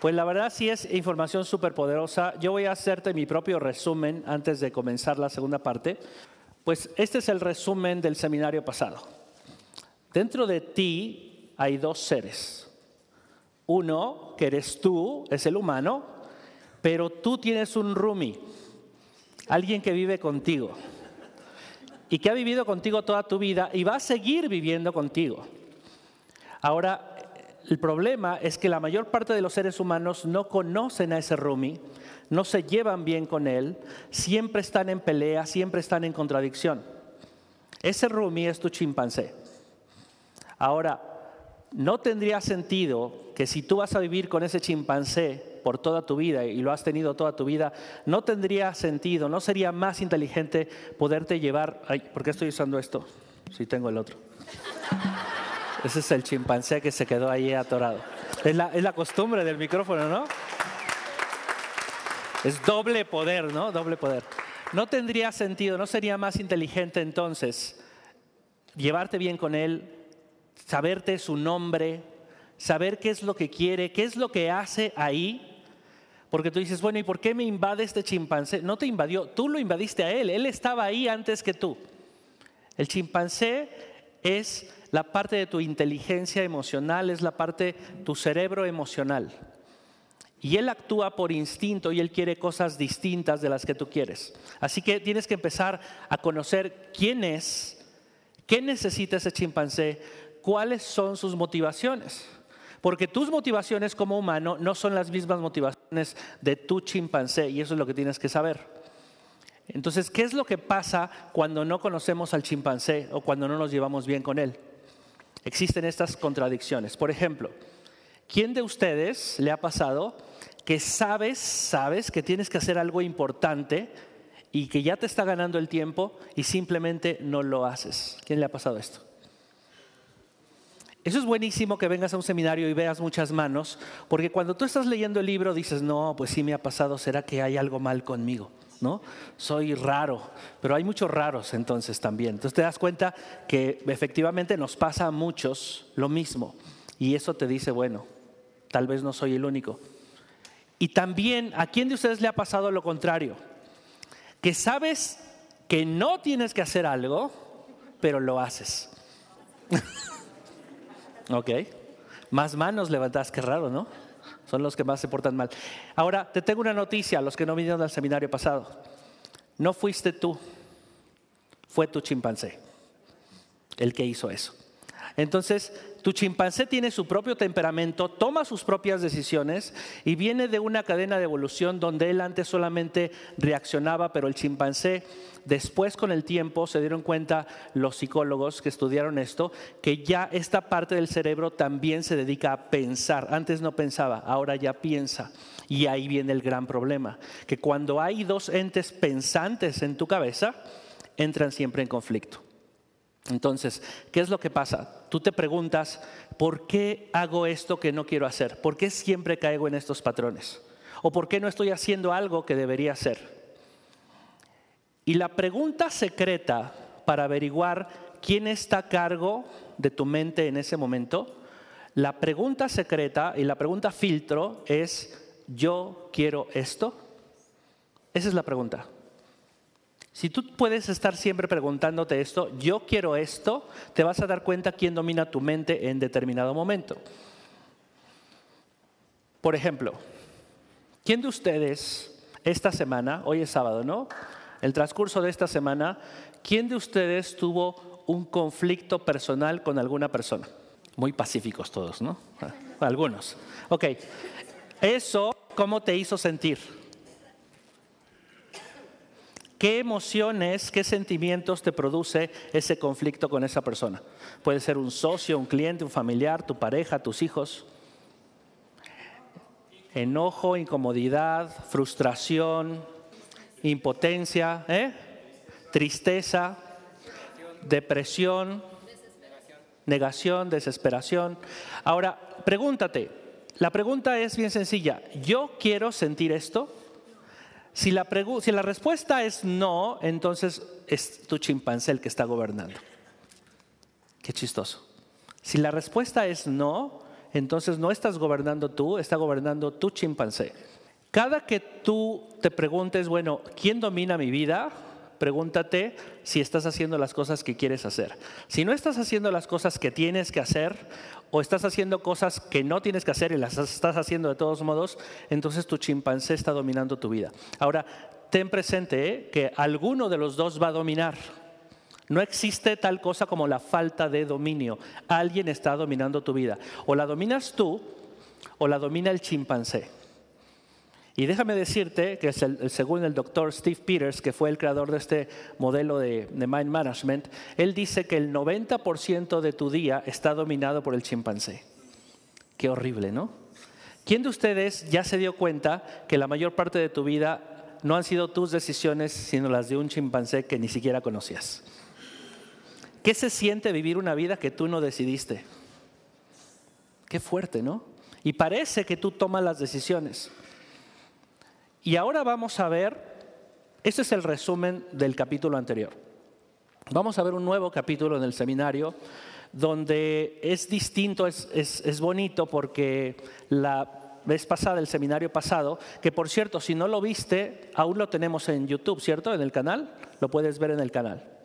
Pues la verdad sí es información súper poderosa. Yo voy a hacerte mi propio resumen antes de comenzar la segunda parte. Pues este es el resumen del seminario pasado. Dentro de ti hay dos seres. Uno, que eres tú, es el humano, pero tú tienes un rumi, alguien que vive contigo y que ha vivido contigo toda tu vida y va a seguir viviendo contigo. Ahora, el problema es que la mayor parte de los seres humanos no conocen a ese Rumi, no se llevan bien con él, siempre están en pelea, siempre están en contradicción. Ese Rumi es tu chimpancé. Ahora, no tendría sentido que si tú vas a vivir con ese chimpancé por toda tu vida y lo has tenido toda tu vida, no tendría sentido, no sería más inteligente poderte llevar... ¿por qué estoy usando esto? Si tengo el otro. Ese es el chimpancé que se quedó ahí atorado. Es la, es la costumbre del micrófono, ¿no? Es doble poder, ¿no? Doble poder. No tendría sentido, no sería más inteligente entonces llevarte bien con él, saberte su nombre, saber qué es lo que quiere, qué es lo que hace ahí. Porque tú dices, bueno, ¿y por qué me invade este chimpancé? No te invadió, tú lo invadiste a él, él estaba ahí antes que tú. El chimpancé es la parte de tu inteligencia emocional, es la parte tu cerebro emocional. Y él actúa por instinto y él quiere cosas distintas de las que tú quieres. Así que tienes que empezar a conocer quién es, qué necesita ese chimpancé, cuáles son sus motivaciones. Porque tus motivaciones como humano no son las mismas motivaciones de tu chimpancé y eso es lo que tienes que saber. Entonces, ¿qué es lo que pasa cuando no conocemos al chimpancé o cuando no nos llevamos bien con él? existen estas contradicciones. Por ejemplo, ¿quién de ustedes le ha pasado que sabes, sabes que tienes que hacer algo importante y que ya te está ganando el tiempo y simplemente no lo haces? ¿Quién le ha pasado esto? Eso es buenísimo que vengas a un seminario y veas muchas manos, porque cuando tú estás leyendo el libro dices, no, pues sí me ha pasado, ¿será que hay algo mal conmigo? ¿No? Soy raro, pero hay muchos raros entonces también. Entonces te das cuenta que efectivamente nos pasa a muchos lo mismo y eso te dice, bueno, tal vez no soy el único. Y también, ¿a quién de ustedes le ha pasado lo contrario? Que sabes que no tienes que hacer algo, pero lo haces. ok. Más manos levantadas, qué raro, ¿no? Son los que más se portan mal. Ahora, te tengo una noticia, los que no vinieron al seminario pasado. No fuiste tú, fue tu chimpancé el que hizo eso. Entonces, tu chimpancé tiene su propio temperamento, toma sus propias decisiones y viene de una cadena de evolución donde él antes solamente reaccionaba, pero el chimpancé después con el tiempo se dieron cuenta los psicólogos que estudiaron esto, que ya esta parte del cerebro también se dedica a pensar. Antes no pensaba, ahora ya piensa. Y ahí viene el gran problema, que cuando hay dos entes pensantes en tu cabeza, entran siempre en conflicto. Entonces, ¿qué es lo que pasa? Tú te preguntas, ¿por qué hago esto que no quiero hacer? ¿Por qué siempre caigo en estos patrones? ¿O por qué no estoy haciendo algo que debería hacer? Y la pregunta secreta para averiguar quién está a cargo de tu mente en ese momento, la pregunta secreta y la pregunta filtro es, ¿yo quiero esto? Esa es la pregunta. Si tú puedes estar siempre preguntándote esto, yo quiero esto, te vas a dar cuenta quién domina tu mente en determinado momento. Por ejemplo, ¿quién de ustedes esta semana, hoy es sábado, ¿no? El transcurso de esta semana, ¿quién de ustedes tuvo un conflicto personal con alguna persona? Muy pacíficos todos, ¿no? Ah, algunos. Ok. ¿Eso cómo te hizo sentir? ¿Qué emociones, qué sentimientos te produce ese conflicto con esa persona? Puede ser un socio, un cliente, un familiar, tu pareja, tus hijos. Enojo, incomodidad, frustración, impotencia, ¿eh? tristeza, depresión, negación, desesperación. Ahora, pregúntate, la pregunta es bien sencilla, ¿yo quiero sentir esto? Si la, respuesta es no, entonces es tu chimpancé el que está gobernando. Qué chistoso. Si la respuesta es no, entonces no estás gobernando tú, está gobernando tu chimpancé. Cada que tú te preguntes, bueno, ¿quién domina mi vida? Pregúntate si estás haciendo las cosas que quieres hacer. Si no estás haciendo las cosas que tienes que hacer o estás haciendo cosas que no tienes que hacer y las estás haciendo de todos modos, entonces tu chimpancé está dominando tu vida. Ahora, ten presente ¿eh? que alguno de los dos va a dominar. No existe tal cosa como la falta de dominio. Alguien está dominando tu vida. O la dominas tú o la domina el chimpancé. Y déjame decirte que según el doctor Steve Peters, que fue el creador de este modelo de, Mind Management, él dice que el 90% de tu día está dominado por el chimpancé. Qué horrible, ¿no? ¿Quién de ustedes ya se dio cuenta que la mayor parte de tu vida no han sido tus decisiones, sino las de un chimpancé que ni siquiera conocías? ¿Qué se siente vivir una vida que tú no decidiste? Qué fuerte, ¿no? Y parece que tú tomas las decisiones. Y ahora vamos a ver, este es el resumen del capítulo anterior. Vamos a ver un nuevo capítulo en el seminario donde es distinto, es, es bonito porque la vez pasada, el seminario pasado, que por cierto, si no lo viste, aún lo tenemos en YouTube, ¿cierto? En el canal, lo puedes ver en el canal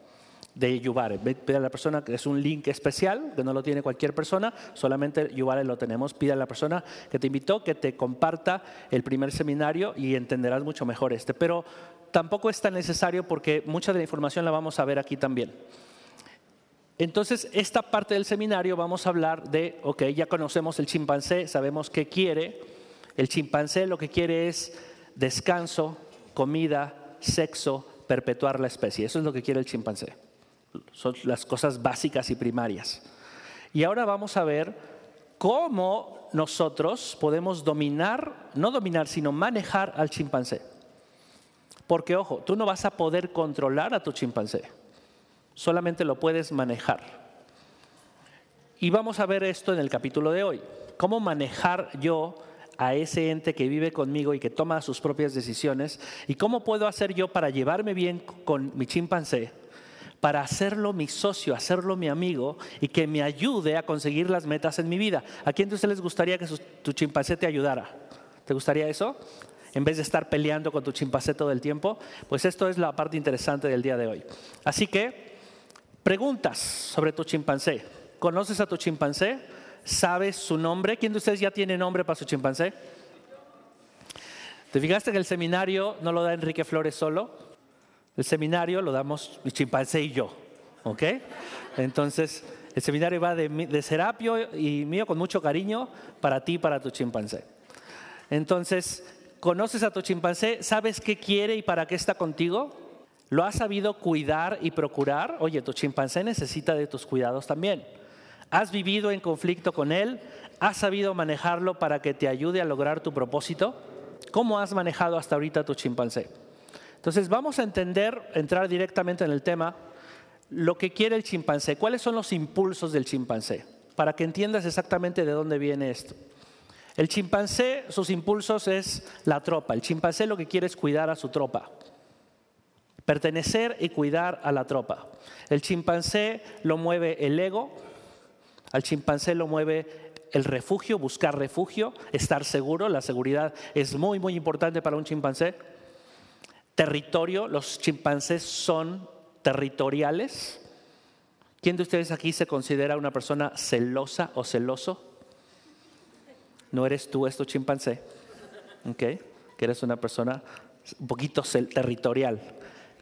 de Yubare. Pide a la persona que es un link especial, que no lo tiene cualquier persona, solamente Yubare lo tenemos. Pide a la persona que te invitó que te comparta el primer seminario y entenderás mucho mejor este. Pero tampoco es tan necesario porque mucha de la información la vamos a ver aquí también. Entonces, esta parte del seminario vamos a hablar de, ok, ya conocemos el chimpancé, sabemos qué quiere. El chimpancé lo que quiere es descanso, comida, sexo, perpetuar la especie. Eso es lo que quiere el chimpancé. Son las cosas básicas y primarias. Y ahora vamos a ver cómo nosotros podemos dominar, no dominar, sino manejar al chimpancé. Porque ojo, tú no vas a poder controlar a tu chimpancé, solamente lo puedes manejar. Y vamos a ver esto en el capítulo de hoy. ¿Cómo manejar yo a ese ente que vive conmigo y que toma sus propias decisiones? ¿Y cómo puedo hacer yo para llevarme bien con mi chimpancé? Para hacerlo mi socio, hacerlo mi amigo y que me ayude a conseguir las metas en mi vida. ¿A quién de ustedes les gustaría que tu chimpancé te ayudara? ¿Te gustaría eso? En vez de estar peleando con tu chimpancé todo el tiempo, pues esto es la parte interesante del día de hoy. Así que, preguntas sobre tu chimpancé. ¿Conoces a tu chimpancé? ¿Sabes su nombre? ¿Quién de ustedes ya tiene nombre para su chimpancé? ¿Te fijaste que el seminario no lo da Enrique Flores solo? El seminario lo damos mi chimpancé y yo, ¿ok? Entonces, el seminario va de, Serapio y mío con mucho cariño para ti y para tu chimpancé. Entonces, ¿conoces a tu chimpancé? ¿Sabes qué quiere y para qué está contigo? ¿Lo has sabido cuidar y procurar? Oye, tu chimpancé necesita de tus cuidados también. ¿Has vivido en conflicto con él? ¿Has sabido manejarlo para que te ayude a lograr tu propósito? ¿Cómo has manejado hasta ahorita tu chimpancé? Entonces vamos a entender, entrar directamente en el tema, lo que quiere el chimpancé, cuáles son los impulsos del chimpancé, para que entiendas exactamente de dónde viene esto. El chimpancé, sus impulsos es la tropa. El chimpancé lo que quiere es cuidar a su tropa. Pertenecer y cuidar a la tropa. El chimpancé lo mueve el ego, al chimpancé lo mueve el refugio, buscar refugio, estar seguro. La seguridad es muy, muy importante para un chimpancé territorio, los chimpancés son territoriales. ¿Quién de ustedes aquí se considera una persona celosa o celoso? No eres tú, es tu chimpancé. ¿Ok? Que eres una persona un poquito territorial.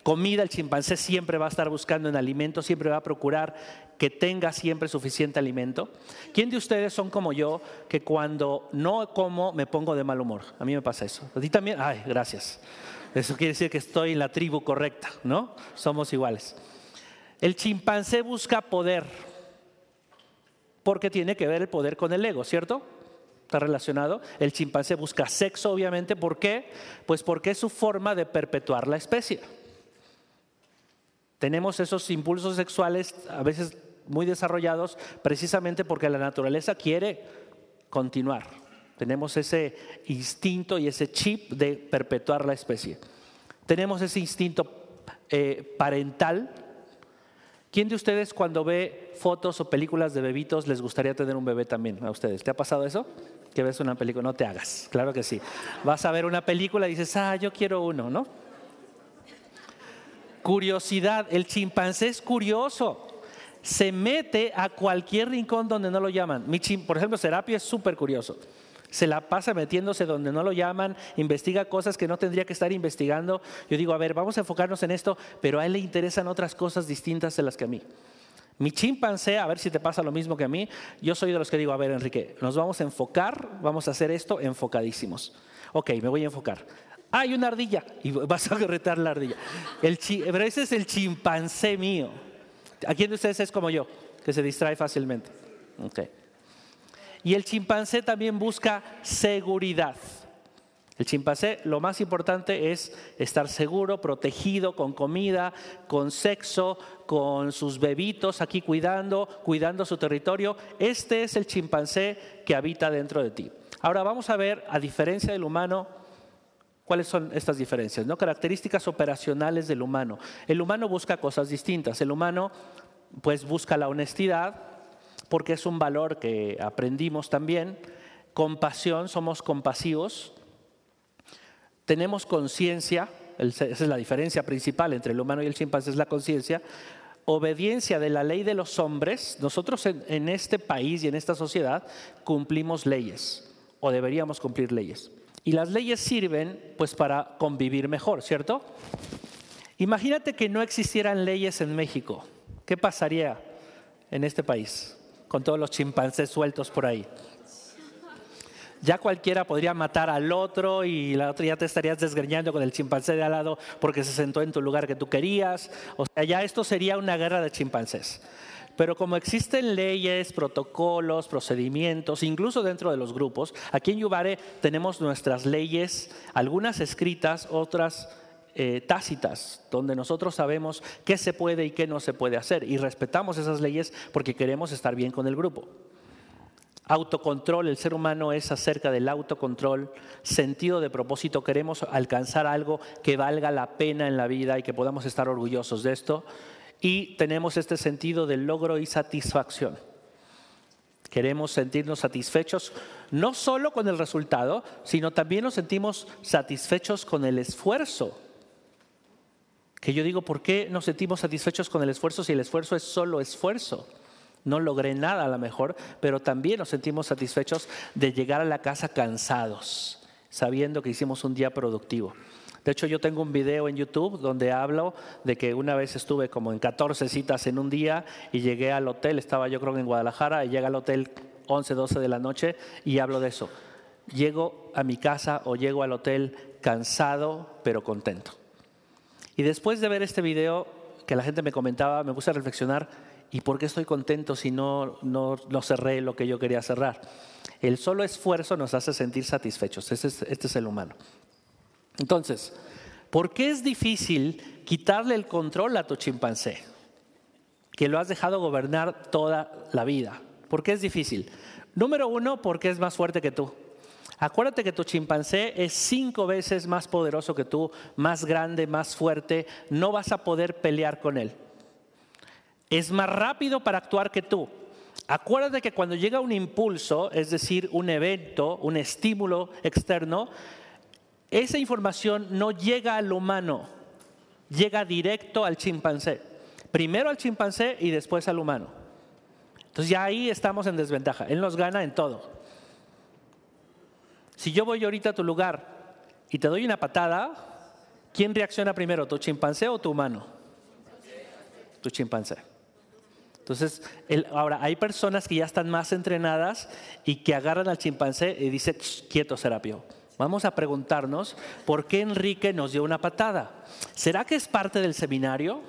Comida, el chimpancé siempre va a estar buscando en alimento, siempre va a procurar que tenga siempre suficiente alimento. ¿Quién de ustedes son como yo que cuando no como me pongo de mal humor? A mí me pasa eso. ¿A también? Ay, gracias. Eso quiere decir que estoy en la tribu correcta, ¿no? Somos iguales. El chimpancé busca poder, porque tiene que ver el poder con el ego, ¿cierto? Está relacionado. El chimpancé busca sexo, obviamente. ¿Por qué? Pues porque es su forma de perpetuar la especie. Tenemos esos impulsos sexuales a veces muy desarrollados precisamente porque la naturaleza quiere continuar. Tenemos ese instinto y ese chip de perpetuar la especie. Tenemos ese instinto eh, parental ¿Quién de ustedes cuando ve fotos o películas de bebitos les gustaría tener un bebé también? A ustedes. ¿Te ha pasado eso? Que ves una película, no te hagas, claro que sí. Vas a ver una película y dices, ah, yo quiero uno, ¿no? Curiosidad, el chimpancé es curioso. Se mete a cualquier rincón donde no lo llaman. Por ejemplo, Serapio es súper curioso. Se la pasa metiéndose donde no lo llaman, investiga cosas que no tendría que estar investigando. Yo digo, a ver, vamos a enfocarnos en esto, pero a él le interesan otras cosas distintas de las que a mí. Mi chimpancé, a ver si te pasa lo mismo que a mí, yo soy de los que digo, a ver, Enrique, nos vamos a enfocar, vamos a hacer esto enfocadísimos. Ok, me voy a enfocar. Hay una ardilla y vas a retar la ardilla. El pero ese es el chimpancé mío. ¿A quién de ustedes es como yo? Que se distrae fácilmente. Okay. Y el chimpancé también busca seguridad. El chimpancé lo más importante es estar seguro, protegido, con comida, con sexo, con sus bebitos aquí cuidando, cuidando su territorio. Este es el chimpancé que habita dentro de ti. Ahora vamos a ver, a diferencia del humano, cuáles son estas diferencias, ¿no? Características operacionales del humano. El humano busca cosas distintas. El humano pues busca la honestidad, porque es un valor que aprendimos también. Compasión, somos compasivos. Tenemos conciencia, esa es la diferencia principal entre el humano y el chimpancé, es la conciencia. Obediencia de la ley de los hombres. Nosotros en, este país y en esta sociedad cumplimos leyes, o deberíamos cumplir leyes. Y las leyes sirven pues para convivir mejor, ¿cierto? Imagínate que no existieran leyes en México. ¿Qué pasaría en este país? Con todos los chimpancés sueltos por ahí. Ya cualquiera podría matar al otro y la otra ya te estarías desgreñando con el chimpancé de al lado porque se sentó en tu lugar que tú querías. O sea, ya esto sería una guerra de chimpancés. Pero como existen leyes, protocolos, procedimientos, incluso dentro de los grupos, aquí en Yubare tenemos nuestras leyes, algunas escritas, otras eh, tácitas, donde nosotros sabemos qué se puede y qué no se puede hacer y respetamos esas leyes porque queremos estar bien con el grupo. Autocontrol, el ser humano es acerca del autocontrol, sentido de propósito, queremos alcanzar algo que valga la pena en la vida y que podamos estar orgullosos de esto. Y tenemos este sentido de logro y satisfacción. Queremos sentirnos satisfechos no solo con el resultado, sino también nos sentimos satisfechos con el esfuerzo que yo digo, ¿por qué nos sentimos satisfechos con el esfuerzo si el esfuerzo es solo esfuerzo? No logré nada a lo mejor, pero también nos sentimos satisfechos de llegar a la casa cansados, sabiendo que hicimos un día productivo. De hecho, yo tengo un video en YouTube donde hablo de que una vez estuve como en 14 citas en un día y llegué al hotel, estaba yo creo en Guadalajara, y llegué al hotel 11, 12 de la noche y hablo de eso. Llego a mi casa o llego al hotel cansado pero contento. Y después de ver este video, que la gente me comentaba, me puse a reflexionar, ¿y por qué estoy contento si no, no, cerré lo que yo quería cerrar? El solo esfuerzo nos hace sentir satisfechos, es, este es el humano. Entonces, ¿por qué es difícil quitarle el control a tu chimpancé? Que lo has dejado gobernar toda la vida. ¿Por qué es difícil? Número uno, porque es más fuerte que tú. Acuérdate que tu chimpancé es cinco veces más poderoso que tú, más grande, más fuerte. No vas a poder pelear con él. Es más rápido para actuar que tú. Acuérdate que cuando llega un impulso, es decir, un evento, un estímulo externo, esa información no llega al humano, llega directo al chimpancé. Primero al chimpancé y después al humano. Entonces ya ahí estamos en desventaja. Él nos gana en todo. Si yo voy ahorita a tu lugar y te doy una patada, ¿quién reacciona primero, tu chimpancé o tu humano? Tu chimpancé. Entonces, ahora hay personas que ya están más entrenadas y que agarran al chimpancé y dicen, quieto Serapio. Vamos a preguntarnos por qué Enrique nos dio una patada. ¿Será que es parte del seminario?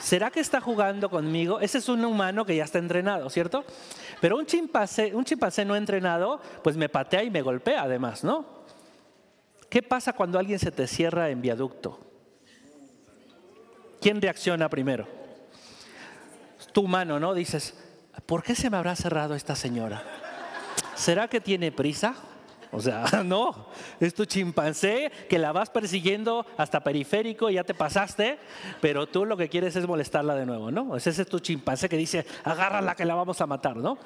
¿Será que está jugando conmigo? Ese es un humano que ya está entrenado, ¿cierto? Pero un chimpancé, un chimpancé no entrenado, pues me patea y me golpea además, ¿no? ¿Qué pasa cuando alguien se te cierra en viaducto? ¿Quién reacciona primero? Tu mano, ¿no? Dices, ¿por qué se me habrá cerrado esta señora? ¿Será que tiene prisa? O sea, no, es tu chimpancé que la vas persiguiendo hasta periférico y ya te pasaste, pero tú lo que quieres es molestarla de nuevo, ¿no? Ese es tu chimpancé que dice, agárrala que la vamos a matar, ¿no?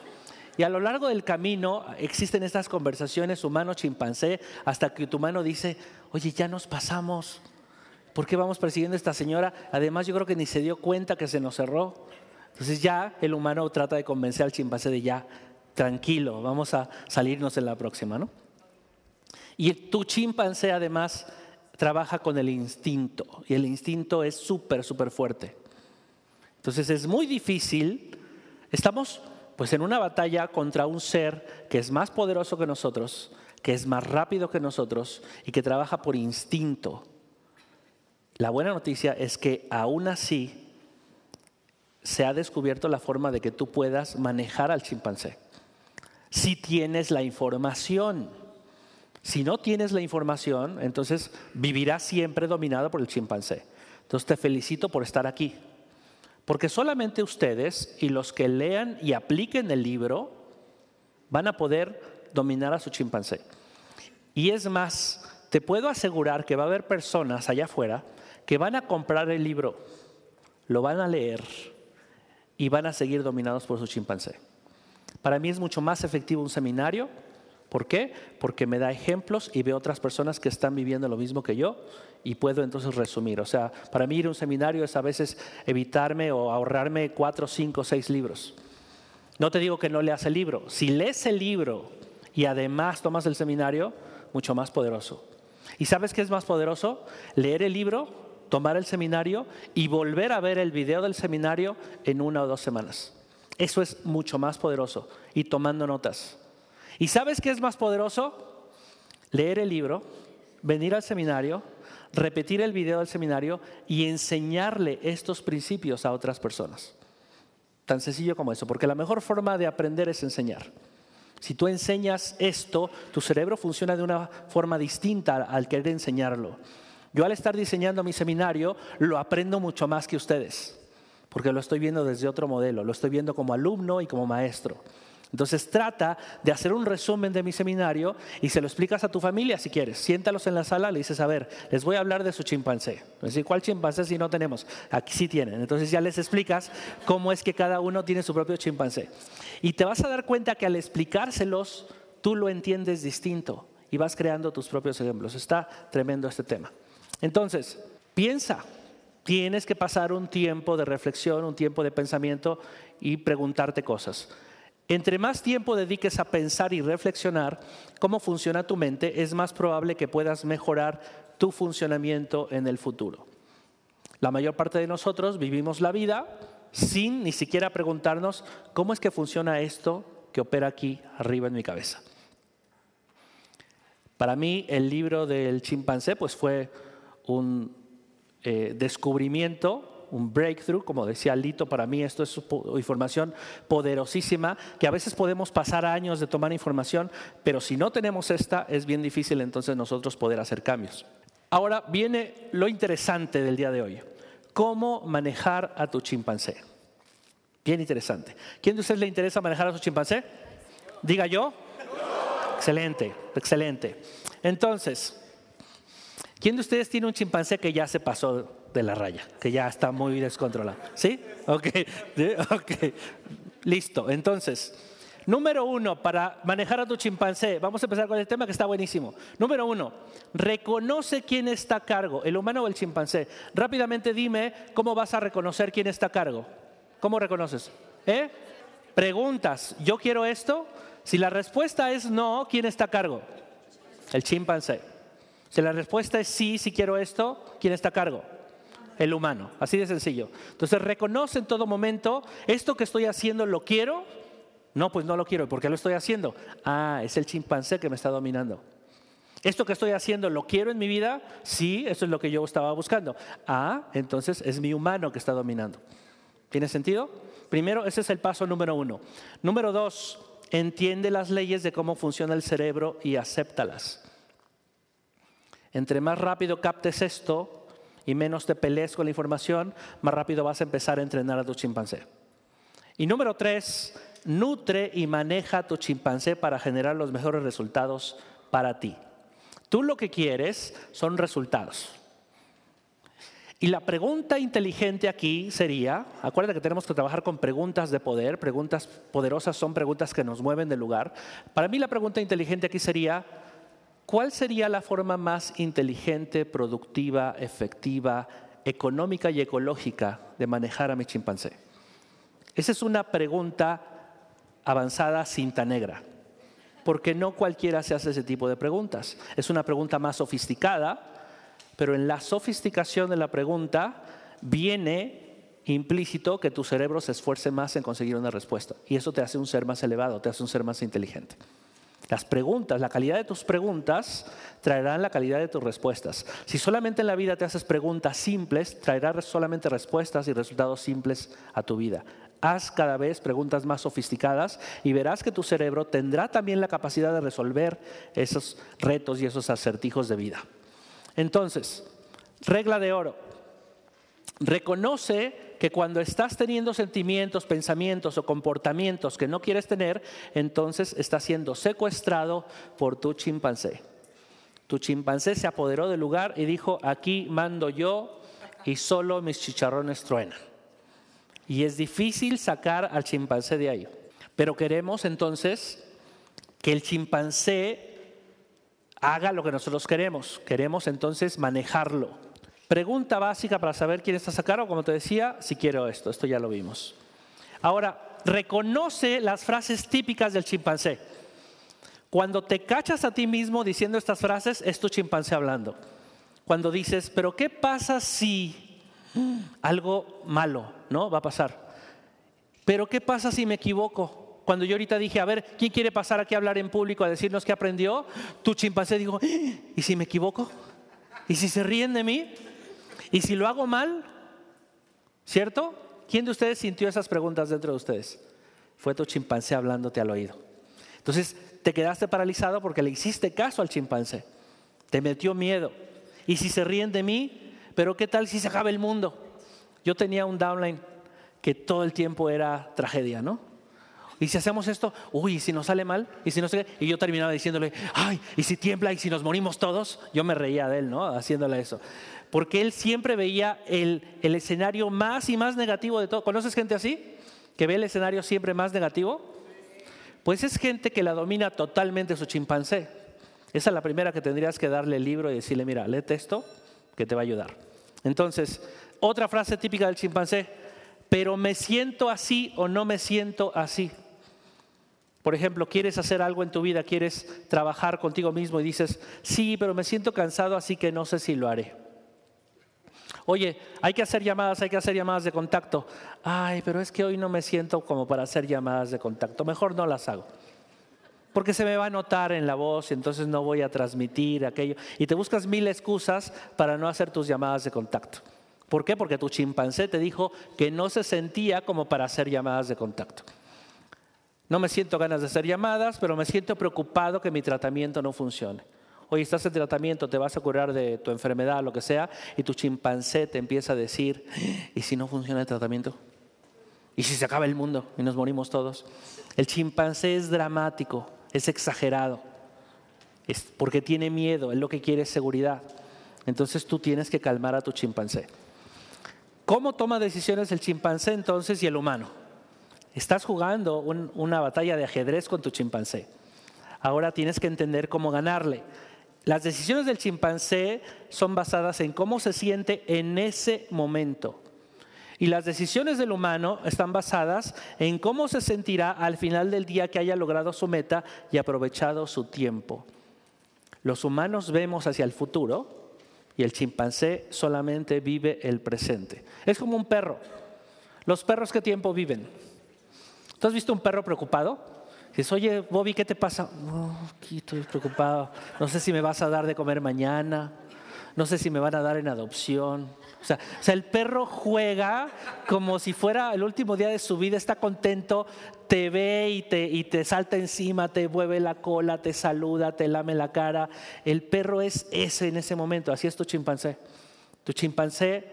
Y a lo largo del camino existen estas conversaciones humano-chimpancé hasta que tu mano dice, oye, ya nos pasamos, ¿por qué vamos persiguiendo a esta señora? Además yo creo que ni se dio cuenta que se nos cerró. Entonces ya el humano trata de convencer al chimpancé de ya, tranquilo, vamos a salirnos en la próxima, ¿no? Y tu chimpancé además trabaja con el instinto y el instinto es súper, súper fuerte. Entonces es muy difícil, estamos pues en una batalla contra un ser que es más poderoso que nosotros, que es más rápido que nosotros y que trabaja por instinto. La buena noticia es que aún así se ha descubierto la forma de que tú puedas manejar al chimpancé. Si tienes la información. Si no tienes la información, entonces vivirás siempre dominado por el chimpancé. Entonces te felicito por estar aquí. Porque solamente ustedes y los que lean y apliquen el libro van a poder dominar a su chimpancé. Y es más, te puedo asegurar que va a haber personas allá afuera que van a comprar el libro, lo van a leer y van a seguir dominados por su chimpancé. Para mí es mucho más efectivo un seminario. ¿Por qué? Porque me da ejemplos y veo otras personas que están viviendo lo mismo que yo y puedo entonces resumir. O sea, para mí ir a un seminario es a veces evitarme o ahorrarme cuatro, cinco, seis libros. No te digo que no leas el libro. Si lees el libro y además tomas el seminario, mucho más poderoso. ¿Y sabes qué es más poderoso? Leer el libro tomar el seminario y volver a ver el video del seminario en una o dos semanas. Eso es mucho más poderoso. Y tomando notas. ¿Y sabes qué es más poderoso? Leer el libro, venir al seminario, repetir el video del seminario y enseñarle estos principios a otras personas. Tan sencillo como eso, porque la mejor forma de aprender es enseñar. Si tú enseñas esto, tu cerebro funciona de una forma distinta al querer enseñarlo. Yo al estar diseñando mi seminario lo aprendo mucho más que ustedes, porque lo estoy viendo desde otro modelo, lo estoy viendo como alumno y como maestro. Entonces trata de hacer un resumen de mi seminario y se lo explicas a tu familia si quieres. Siéntalos en la sala, le dices, a ver, les voy a hablar de su chimpancé. decir, ¿cuál chimpancé si no tenemos? Aquí sí tienen. Entonces ya les explicas cómo es que cada uno tiene su propio chimpancé. Y te vas a dar cuenta que al explicárselos, tú lo entiendes distinto y vas creando tus propios ejemplos. Está tremendo este tema. Entonces, piensa, tienes que pasar un tiempo de reflexión, un tiempo de pensamiento y preguntarte cosas. Entre más tiempo dediques a pensar y reflexionar cómo funciona tu mente, es más probable que puedas mejorar tu funcionamiento en el futuro. La mayor parte de nosotros vivimos la vida sin ni siquiera preguntarnos cómo es que funciona esto que opera aquí arriba en mi cabeza. Para mí el libro del chimpancé pues fue un eh, descubrimiento, un breakthrough, como decía Lito, para mí esto es información poderosísima, que a veces podemos pasar años de tomar información, pero si no tenemos esta, es bien difícil entonces nosotros poder hacer cambios. Ahora viene lo interesante del día de hoy, cómo manejar a tu chimpancé. Bien interesante. ¿Quién de ustedes le interesa manejar a su chimpancé? Diga yo. Excelente, excelente. Entonces, ¿Quién de ustedes tiene un chimpancé que ya se pasó de la raya, que ya está muy descontrolado? ¿Sí? Ok, ok. Listo. Entonces, número uno, para manejar a tu chimpancé, vamos a empezar con el tema que está buenísimo. Número uno, reconoce quién está a cargo, el humano o el chimpancé. Rápidamente dime cómo vas a reconocer quién está a cargo. ¿Cómo reconoces? ¿Eh? Preguntas, ¿yo quiero esto? Si la respuesta es no, ¿quién está a cargo? El chimpancé. Si la respuesta es sí, si quiero esto, ¿quién está a cargo? El humano, así de sencillo. Entonces reconoce en todo momento, esto que estoy haciendo lo quiero, no, pues no lo quiero, ¿por qué lo estoy haciendo? Ah, es el chimpancé que me está dominando. Esto que estoy haciendo lo quiero en mi vida, sí, eso es lo que yo estaba buscando. Ah, entonces es mi humano que está dominando. ¿Tiene sentido? Primero, ese es el paso número uno. Número dos, entiende las leyes de cómo funciona el cerebro y acéptalas. Entre más rápido captes esto y menos te pelees con la información, más rápido vas a empezar a entrenar a tu chimpancé. Y número tres, nutre y maneja a tu chimpancé para generar los mejores resultados para ti. Tú lo que quieres son resultados. Y la pregunta inteligente aquí sería, acuérdate que tenemos que trabajar con preguntas de poder, preguntas poderosas son preguntas que nos mueven del lugar. Para mí la pregunta inteligente aquí sería, ¿cuál sería la forma más inteligente, productiva, efectiva, económica y ecológica de manejar a mi chimpancé? Esa es una pregunta avanzada cinta negra, porque no cualquiera se hace ese tipo de preguntas. Es una pregunta más sofisticada, pero en la sofisticación de la pregunta viene implícito que tu cerebro se esfuerce más en conseguir una respuesta. Y eso te hace un ser más elevado, te hace un ser más inteligente. Las preguntas, la calidad de tus preguntas traerán la calidad de tus respuestas. Si solamente en la vida te haces preguntas simples, traerás solamente respuestas y resultados simples a tu vida. Haz cada vez preguntas más sofisticadas y verás que tu cerebro tendrá también la capacidad de resolver esos retos y esos acertijos de vida. Entonces, regla de oro. Reconoce que cuando estás teniendo sentimientos, pensamientos o comportamientos que no quieres tener, entonces estás siendo secuestrado por tu chimpancé. Tu chimpancé se apoderó del lugar y dijo, aquí mando yo y solo mis chicharrones truenan. Y es difícil sacar al chimpancé de ahí. Pero queremos entonces que el chimpancé haga lo que nosotros queremos. Queremos entonces manejarlo. Pregunta básica para saber quién está sacado, como te decía, si quiero esto, esto ya lo vimos. Ahora, reconoce las frases típicas del chimpancé. Cuando te cachas a ti mismo diciendo estas frases, es tu chimpancé hablando. Cuando dices, pero ¿qué pasa si algo malo, no? Va a pasar. Pero ¿qué pasa si me equivoco? Cuando yo ahorita dije, a ver, ¿quién quiere pasar aquí a hablar en público a decirnos qué aprendió? Tu chimpancé dijo, ¿y si me equivoco? ¿Y si se ríen de mí? ¿Y si lo hago mal? ¿Cierto? ¿Quién de ustedes sintió esas preguntas dentro de ustedes? Fue tu chimpancé hablándote al oído. Entonces te quedaste paralizado porque le hiciste caso al chimpancé. Te metió miedo. ¿Y si se ríen de mí? Pero ¿qué tal si se acaba el mundo? Yo tenía un downline que todo el tiempo era tragedia, ¿no? Y si hacemos esto, uy, ¿y si nos sale mal, y si no sé y yo terminaba diciéndole, ay, y si tiembla, y si nos morimos todos, yo me reía de él, ¿no? Haciéndole eso. Porque él siempre veía el, el escenario más y más negativo de todo. ¿Conoces gente así? Que ve el escenario siempre más negativo. Pues es gente que la domina totalmente su chimpancé. Esa es la primera que tendrías que darle el libro y decirle, mira, lee esto, que te va a ayudar. Entonces, otra frase típica del chimpancé, pero me siento así o no me siento así. Por ejemplo, quieres hacer algo en tu vida, quieres trabajar contigo mismo y dices, sí, pero me siento cansado, así que no sé si lo haré. Oye, hay que hacer llamadas, hay que hacer llamadas de contacto. Ay, pero es que hoy no me siento como para hacer llamadas de contacto. Mejor no las hago. Porque se me va a notar en la voz y entonces no voy a transmitir aquello. Y te buscas mil excusas para no hacer tus llamadas de contacto. ¿Por qué? Porque tu chimpancé te dijo que no se sentía como para hacer llamadas de contacto. No me siento ganas de hacer llamadas, pero me siento preocupado que mi tratamiento no funcione. Hoy estás en tratamiento, te vas a curar de tu enfermedad, lo que sea, y tu chimpancé te empieza a decir, ¿y si no funciona el tratamiento? ¿Y si se acaba el mundo y nos morimos todos? El chimpancé es dramático, es exagerado, es porque tiene miedo, él lo que quiere es seguridad. Entonces tú tienes que calmar a tu chimpancé. ¿Cómo toma decisiones el chimpancé entonces y el humano? Estás jugando una batalla de ajedrez con tu chimpancé. Ahora tienes que entender cómo ganarle. Las decisiones del chimpancé son basadas en cómo se siente en ese momento. Y las decisiones del humano están basadas en cómo se sentirá al final del día que haya logrado su meta y aprovechado su tiempo. Los humanos vemos hacia el futuro y el chimpancé solamente vive el presente. Es como un perro. ¿Los perros qué tiempo viven? ¿Tú has visto un perro preocupado? Dices, oye, Bobby, ¿qué te pasa? No, aquí estoy preocupado. No sé si me vas a dar de comer mañana. No sé si me van a dar en adopción. O sea, o sea, el perro juega como si fuera el último día de su vida, está contento, te ve y te, y te salta encima, te mueve la cola, te saluda, te lame la cara. El perro es ese en ese momento, así es tu chimpancé. Tu chimpancé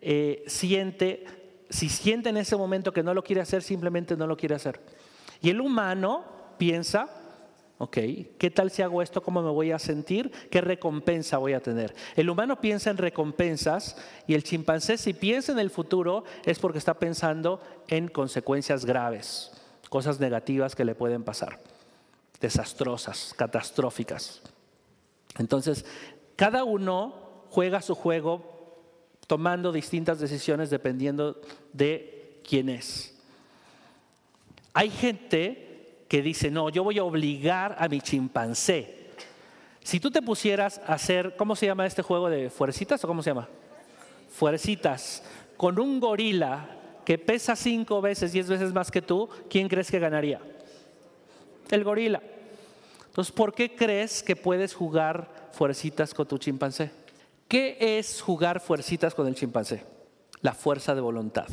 eh, siente si siente en ese momento que no lo quiere hacer, simplemente no lo quiere hacer. Y el humano piensa, ¿Ok? ¿Qué tal si hago esto? ¿Cómo me voy a sentir? ¿Qué recompensa voy a tener? El humano piensa en recompensas y el chimpancé si piensa en el futuro es porque está pensando en consecuencias graves, cosas negativas que le pueden pasar, desastrosas, catastróficas. Entonces, cada uno juega su juego tomando distintas decisiones dependiendo de quién es. Hay gente que dice, no, yo voy a obligar a mi chimpancé. Si tú te pusieras a hacer, ¿cómo se llama este juego de fuercitas o cómo se llama? Fuercitas, con un gorila que pesa cinco veces, diez veces más que tú, ¿quién crees que ganaría? El gorila. Entonces, ¿por qué crees que puedes jugar fuercitas con tu chimpancé? ¿Qué es jugar fuercitas con el chimpancé? La fuerza de voluntad.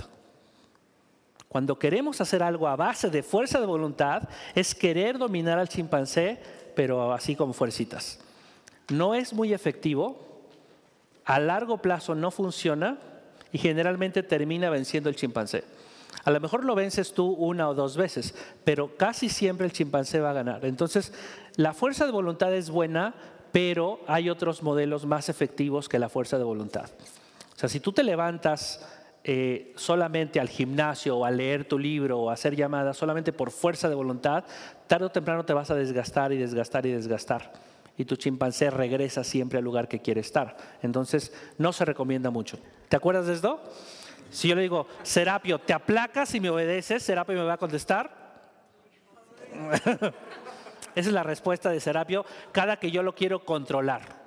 Cuando queremos hacer algo a base de fuerza de voluntad, es querer dominar al chimpancé, pero así como fuercitas. No es muy efectivo, a largo plazo no funciona y generalmente termina venciendo el chimpancé. A lo mejor lo vences tú una o dos veces, pero casi siempre el chimpancé va a ganar. Entonces, la fuerza de voluntad es buena, pero hay otros modelos más efectivos que la fuerza de voluntad. O sea, si tú te levantas eh, solamente al gimnasio o a leer tu libro o a hacer llamadas solamente por fuerza de voluntad, tarde o temprano te vas a desgastar y desgastar y desgastar. Y tu chimpancé regresa siempre al lugar que quiere estar. Entonces, no se recomienda mucho. ¿Te acuerdas de esto? Si yo le digo, Serapio, ¿te aplacas y me obedeces? ¿Serapio me va a contestar? Esa es la respuesta de Serapio cada que yo lo quiero controlar.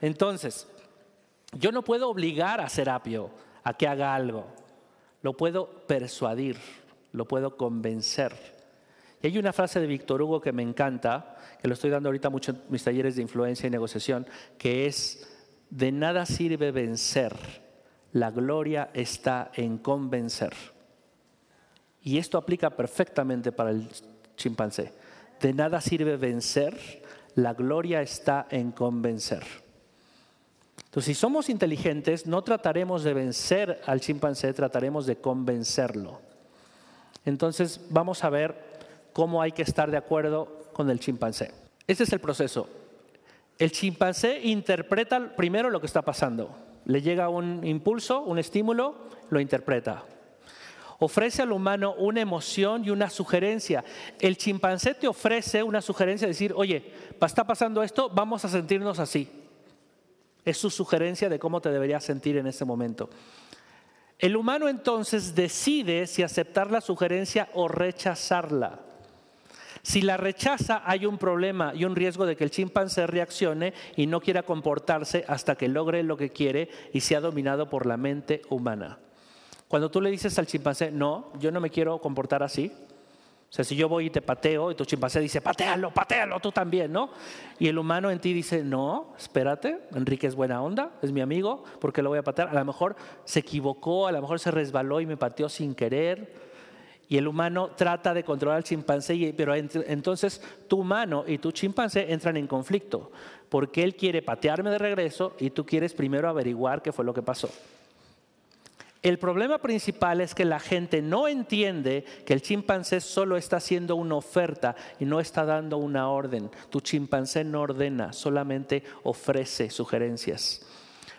Entonces, yo no puedo obligar a Serapio a que haga algo. Lo puedo persuadir, lo puedo convencer. Y hay una frase de Víctor Hugo que me encanta, que lo estoy dando ahorita mucho en mis talleres de influencia y negociación, que es, de nada sirve vencer, la gloria está en convencer. Y esto aplica perfectamente para el chimpancé. De nada sirve vencer, la gloria está en convencer. Entonces, si somos inteligentes, no trataremos de vencer al chimpancé, trataremos de convencerlo. Entonces, vamos a ver cómo hay que estar de acuerdo con el chimpancé. Este es el proceso. El chimpancé interpreta primero lo que está pasando. Le llega un impulso, un estímulo, lo interpreta. Ofrece al humano una emoción y una sugerencia. El chimpancé te ofrece una sugerencia de decir, oye, está pasando esto, vamos a sentirnos así. Es su sugerencia de cómo te deberías sentir en ese momento. El humano entonces decide si aceptar la sugerencia o rechazarla. Si la rechaza, hay un problema y un riesgo de que el chimpancé reaccione y no quiera comportarse hasta que logre lo que quiere y sea dominado por la mente humana. Cuando tú le dices al chimpancé, no, yo no me quiero comportar así, o sea, si yo voy y te pateo y tu chimpancé dice, patealo, patealo, tú también, ¿no? Y el humano en ti dice, no, espérate, Enrique es buena onda, es mi amigo, porque lo voy a patear? A lo mejor se equivocó, a lo mejor se resbaló y me pateó sin querer. Y el humano trata de controlar al chimpancé, pero entonces tu humano y tu chimpancé entran en conflicto, porque él quiere patearme de regreso y tú quieres primero averiguar qué fue lo que pasó. El problema principal es que la gente no entiende que el chimpancé solo está haciendo una oferta y no está dando una orden. Tu chimpancé no ordena, solamente ofrece sugerencias.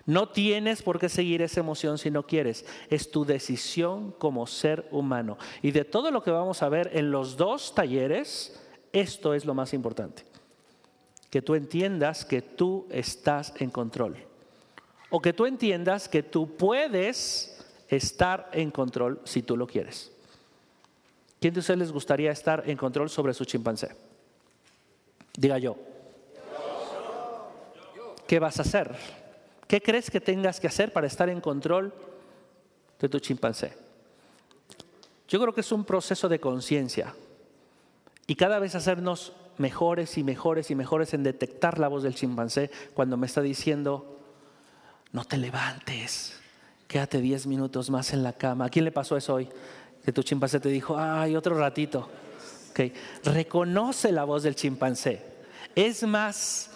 No tienes por qué seguir esa emoción si no quieres. Es tu decisión como ser humano. Y de todo lo que vamos a ver en los dos talleres, esto es lo más importante. Que tú entiendas que tú estás en control. O que tú entiendas que tú puedes estar en control si tú lo quieres. ¿Quién de ustedes les gustaría estar en control sobre su chimpancé? Diga yo. ¿Qué vas a hacer? ¿Qué crees que tengas que hacer para estar en control de tu chimpancé? Yo creo que es un proceso de conciencia y cada vez hacernos mejores y mejores y mejores en detectar la voz del chimpancé cuando me está diciendo, no te levantes, quédate 10 minutos más en la cama. ¿A quién le pasó eso hoy? Que tu chimpancé te dijo, ay, otro ratito. Okay. Reconoce la voz del chimpancé. Es más,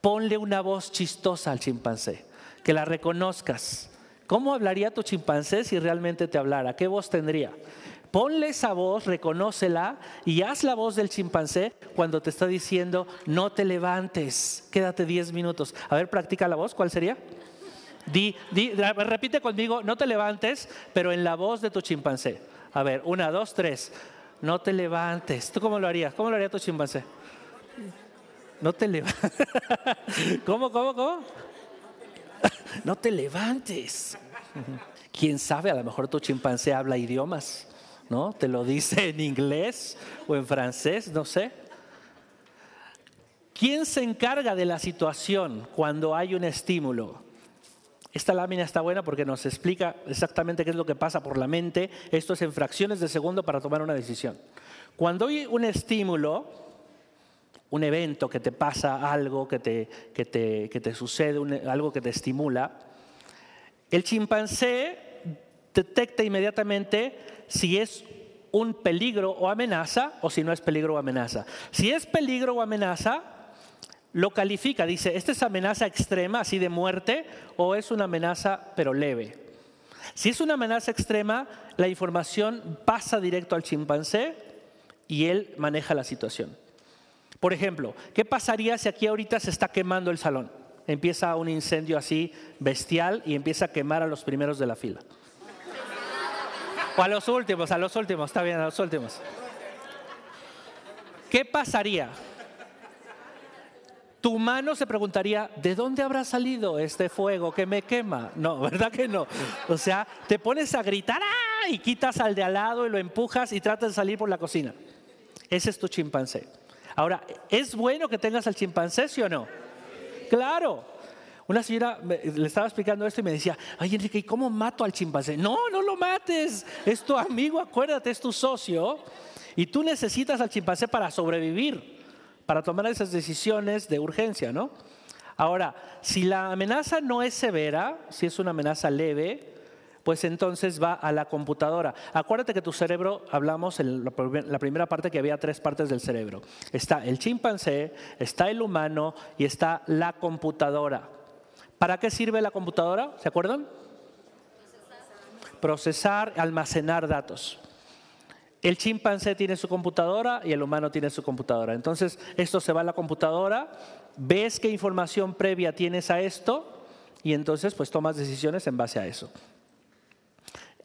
ponle una voz chistosa al chimpancé, que la reconozcas. ¿Cómo hablaría tu chimpancé si realmente te hablara? ¿Qué voz tendría? Ponle esa voz, reconócela y haz la voz del chimpancé cuando te está diciendo no te levantes, quédate 10 minutos. A ver, practica la voz, ¿cuál sería? Di, repite conmigo, no te levantes, pero en la voz de tu chimpancé. A ver, una, dos, tres. No te levantes. ¿Tú cómo lo harías? ¿Cómo lo haría tu chimpancé? No te levantes. ¿Cómo, cómo, cómo? No te levantes. Quién sabe, a lo mejor tu chimpancé habla idiomas. ¿no? Te lo dice en inglés o en francés, no sé. ¿Quién se encarga de la situación cuando hay un estímulo? Esta lámina está buena porque nos explica exactamente qué es lo que pasa por la mente. Esto es en fracciones de segundo para tomar una decisión. Cuando hay un estímulo, un evento que te pasa, algo que te, que te, que te sucede, algo que te estimula, el chimpancé detecta inmediatamente si es un peligro o amenaza o si no es peligro o amenaza. Si es peligro o amenaza, lo califica, dice, ¿esta es amenaza extrema, así de muerte, o es una amenaza pero leve? Si es una amenaza extrema, la información pasa directo al chimpancé y él maneja la situación. Por ejemplo, ¿qué pasaría si aquí ahorita se está quemando el salón? Empieza un incendio así bestial y empieza a quemar a los primeros de la fila. O a los últimos, a los últimos, está bien, a los últimos. ¿Qué pasaría? Tu mano se preguntaría, ¿de dónde habrá salido este fuego que me quema? No, ¿verdad que no? O sea, te pones a gritar ¡ah! y quitas al de al lado y lo empujas y tratas de salir por la cocina. Ese es tu chimpancé. Ahora, ¿es bueno que tengas al chimpancé, sí o no? Claro, una señora le estaba explicando esto y me decía, ay Enrique, ¿y cómo mato al chimpancé? No, no lo mates, es tu amigo, acuérdate, es tu socio. Y tú necesitas al chimpancé para sobrevivir, para tomar esas decisiones de urgencia, ¿no? Ahora, si la amenaza no es severa, si es una amenaza leve, pues entonces va a la computadora. Acuérdate que tu cerebro, hablamos en la primera parte que había tres partes del cerebro. Está el chimpancé, está el humano y está la computadora. ¿Para qué sirve la computadora? ¿Se acuerdan? Procesar, almacenar datos. El chimpancé tiene su computadora y el humano tiene su computadora. Entonces, esto se va a la computadora, ves qué información previa tienes a esto y entonces pues tomas decisiones en base a eso.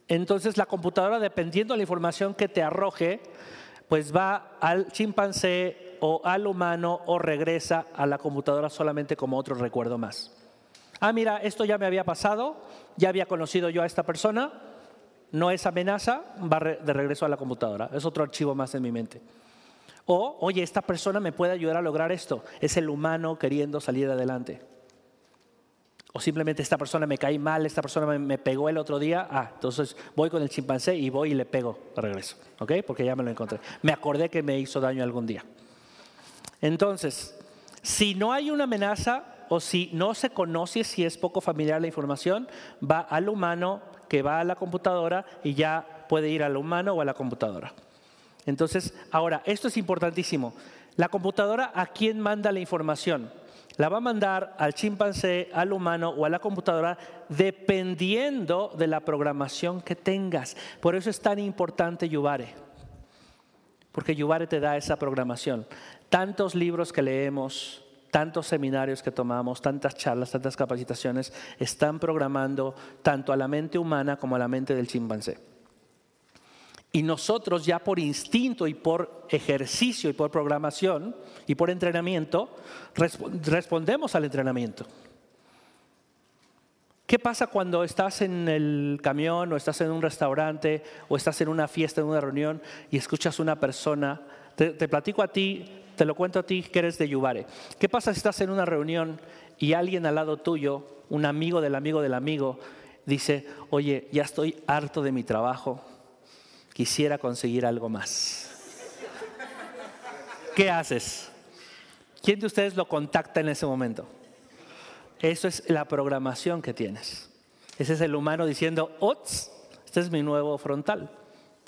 Entonces, la computadora, dependiendo de la información que te arroje, pues va al chimpancé o al humano o regresa a la computadora solamente como otro recuerdo más. Ah, mira, esto ya me había pasado, ya había conocido yo a esta persona, no es amenaza, va de regreso a la computadora, es otro archivo más en mi mente. O, oye, esta persona me puede ayudar a lograr esto, es el humano queriendo salir adelante. O simplemente esta persona me cae mal, esta persona me, pegó el otro día, ah, entonces voy con el chimpancé y voy y le pego de regreso, ¿ok? Porque ya me lo encontré. Me acordé que me hizo daño algún día. Entonces, si no hay una amenaza, o si no se conoce si es poco familiar la información, va al humano que va a la computadora y ya puede ir al humano o a la computadora. Entonces, ahora, esto es importantísimo. La computadora, ¿a quién manda la información? La va a mandar al chimpancé, al humano o a la computadora dependiendo de la programación que tengas. Por eso es tan importante Yubare, porque Yubare te da esa programación. Tantos libros que leemos, tantos seminarios que tomamos, tantas charlas, tantas capacitaciones, están programando tanto a la mente humana como a la mente del chimpancé. Y nosotros ya por instinto y por ejercicio y por programación y por entrenamiento, respondemos al entrenamiento. ¿Qué pasa cuando estás en el camión o estás en un restaurante o estás en una fiesta, en una reunión y escuchas una persona? Te, te platico a ti te lo cuento a ti que eres de Yubare. ¿Qué pasa si estás en una reunión y alguien al lado tuyo, un amigo del amigo del amigo, dice, oye, ya estoy harto de mi trabajo, quisiera conseguir algo más? ¿Qué haces? ¿Quién de ustedes lo contacta en ese momento? Eso es la programación que tienes. Ese es el humano diciendo, ¡Ots! Este es mi nuevo frontal.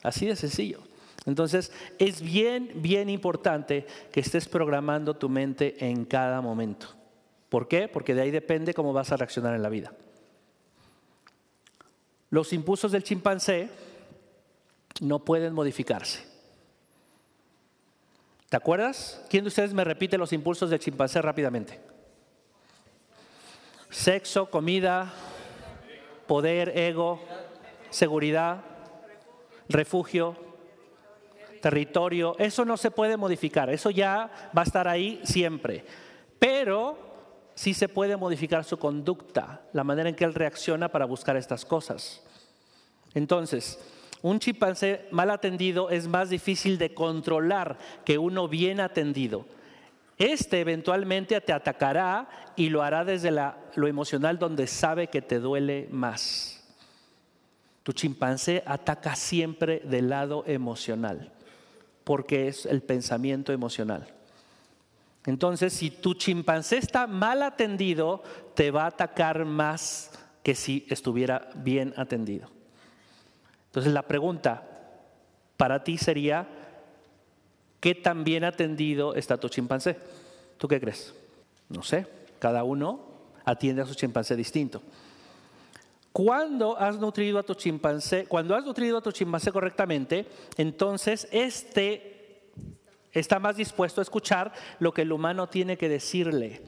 Así de sencillo. Entonces, es bien, bien importante que estés programando tu mente en cada momento. ¿Por qué? Porque de ahí depende cómo vas a reaccionar en la vida. Los impulsos del chimpancé no pueden modificarse. ¿Te acuerdas? ¿Quién de ustedes me repite los impulsos del chimpancé rápidamente? Sexo, comida, poder, ego, seguridad, refugio, territorio. Eso no se puede modificar, eso ya va a estar ahí siempre. Pero sí se puede modificar su conducta, la manera en que él reacciona para buscar estas cosas. Entonces, un chimpancé mal atendido es más difícil de controlar que uno bien atendido. Este eventualmente te atacará y lo hará desde lo emocional donde sabe que te duele más. Tu chimpancé ataca siempre del lado emocional, porque es el pensamiento emocional. Entonces, si tu chimpancé está mal atendido, te va a atacar más que si estuviera bien atendido. Entonces la pregunta para ti sería, ¿qué tan bien atendido está tu chimpancé? ¿Tú qué crees? No sé, cada uno atiende a su chimpancé distinto. Cuando has nutrido a tu chimpancé, cuando has nutrido a tu chimpancé correctamente, entonces este está más dispuesto a escuchar lo que el humano tiene que decirle.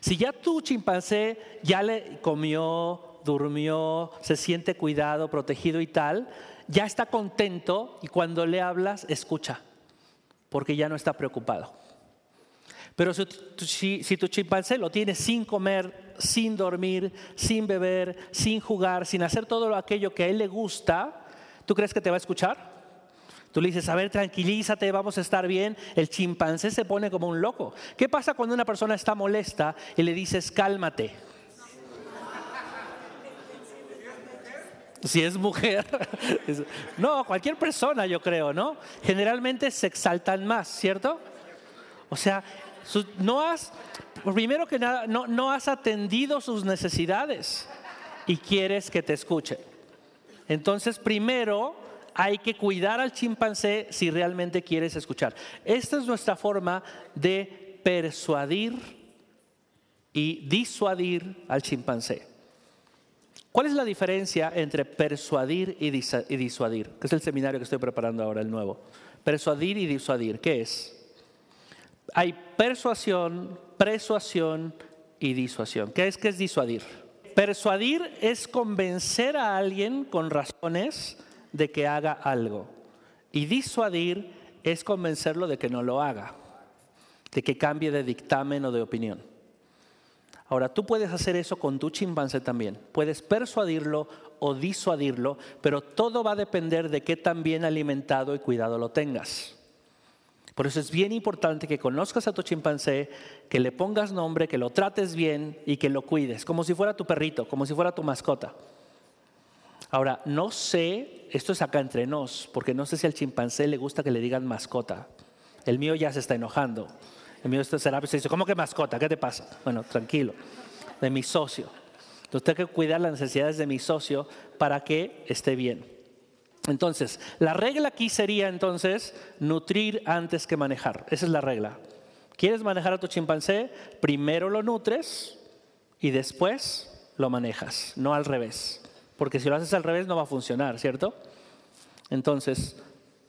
Si ya tu chimpancé ya le comió, durmió, se siente cuidado, protegido y tal, ya está contento y cuando le hablas, escucha, porque ya no está preocupado. Pero si, tu chimpancé lo tiene sin comer, sin dormir, sin beber, sin jugar, sin hacer todo aquello que a él le gusta, ¿tú crees que te va a escuchar? Tú le dices, a ver, tranquilízate, vamos a estar bien. El chimpancé se pone como un loco. ¿Qué pasa cuando una persona está molesta y le dices, cálmate? si es mujer. No, cualquier persona yo creo, ¿no? Generalmente se exaltan más, ¿cierto? O sea, no has, primero que nada, no, no has atendido sus necesidades y quieres que te escuche. Entonces, primero hay que cuidar al chimpancé si realmente quieres escuchar. Esta es nuestra forma de persuadir y disuadir al chimpancé. ¿Cuál es la diferencia entre persuadir y disuadir? Que es el seminario que estoy preparando ahora, el nuevo. Persuadir y disuadir, ¿qué es? Hay persuasión, persuasión y disuasión. ¿Qué es que es disuadir? Persuadir es convencer a alguien con razones de que haga algo. Y disuadir es convencerlo de que no lo haga, de que cambie de dictamen o de opinión. Ahora, tú puedes hacer eso con tu chimpancé también. Puedes persuadirlo o disuadirlo, pero todo va a depender de qué tan bien alimentado y cuidado lo tengas. Por eso es bien importante que conozcas a tu chimpancé, que le pongas nombre, que lo trates bien y que lo cuides, como si fuera tu perrito, como si fuera tu mascota. Ahora, no sé, esto es acá entre nos, porque no sé si al chimpancé le gusta que le digan mascota. El mío ya se está enojando. El mío será, se dice, ¿cómo que mascota? ¿Qué te pasa? Bueno, tranquilo, de mi socio. Entonces tengo que cuidar las necesidades de mi socio para que esté bien. Entonces, la regla aquí sería entonces nutrir antes que manejar. Esa es la regla. ¿Quieres manejar a tu chimpancé? Primero lo nutres y después lo manejas, no al revés. Porque si lo haces al revés no va a funcionar, ¿cierto? Entonces,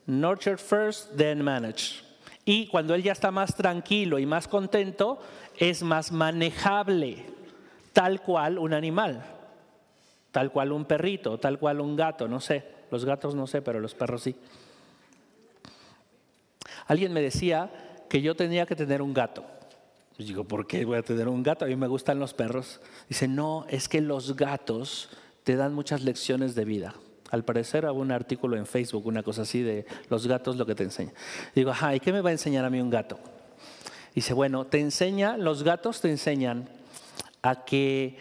nurture first, then manage. Y cuando él ya está más tranquilo y más contento, es más manejable, tal cual un animal, tal cual un perrito, tal cual un gato, no sé. Los gatos no sé, pero los perros sí. Alguien me decía que yo tenía que tener un gato. Y digo, ¿por qué voy a tener un gato? A mí me gustan los perros. Dice, no, es que los gatos te dan muchas lecciones de vida. Al parecer hubo un artículo en Facebook, una cosa así de los gatos lo que te enseña. Digo, ajá, ¿y qué me va a enseñar a mí un gato? Dice, bueno, te enseña, los gatos te enseñan a que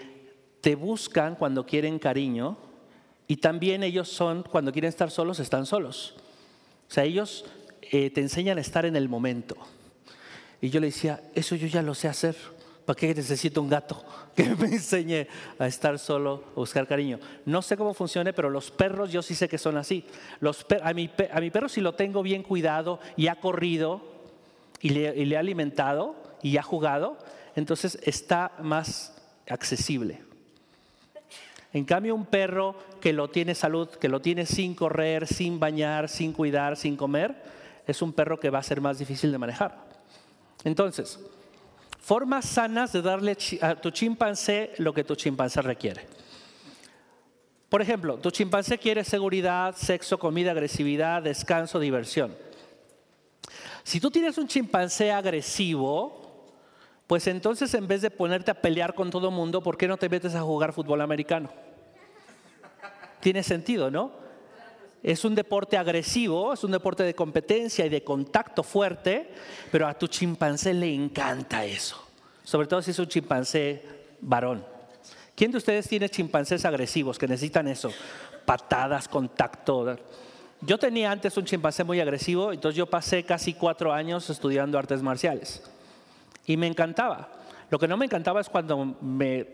te buscan cuando quieren cariño y también ellos son, cuando quieren estar solos, están solos. O sea, ellos eh, te enseñan a estar en el momento. Y yo le decía, eso yo ya lo sé hacer. ¿Para qué necesito un gato que me enseñe a estar solo, a buscar cariño? No sé cómo funcione, pero los perros yo sí sé que son así. Los a, mi, a mi perro si lo tengo bien cuidado y ha corrido y le, y le ha alimentado y ha jugado, entonces está más accesible. En cambio, un perro que lo tiene salud, que lo tiene sin correr, sin bañar, sin cuidar, sin comer, es un perro que va a ser más difícil de manejar. Entonces, formas sanas de darle a tu chimpancé lo que tu chimpancé requiere. Por ejemplo, tu chimpancé quiere seguridad, sexo, comida, agresividad, descanso, diversión. Si tú tienes un chimpancé agresivo, pues entonces en vez de ponerte a pelear con todo mundo, ¿por qué no te metes a jugar fútbol americano? Tiene sentido, ¿no? Es un deporte agresivo, es un deporte de competencia y de contacto fuerte, pero a tu chimpancé le encanta eso. Sobre todo si es un chimpancé varón. ¿Quién de ustedes tiene chimpancés agresivos que necesitan eso? Patadas, contacto. Yo tenía antes un chimpancé muy agresivo, entonces yo pasé casi cuatro años estudiando artes marciales. Y me encantaba. Lo que no me encantaba es cuando me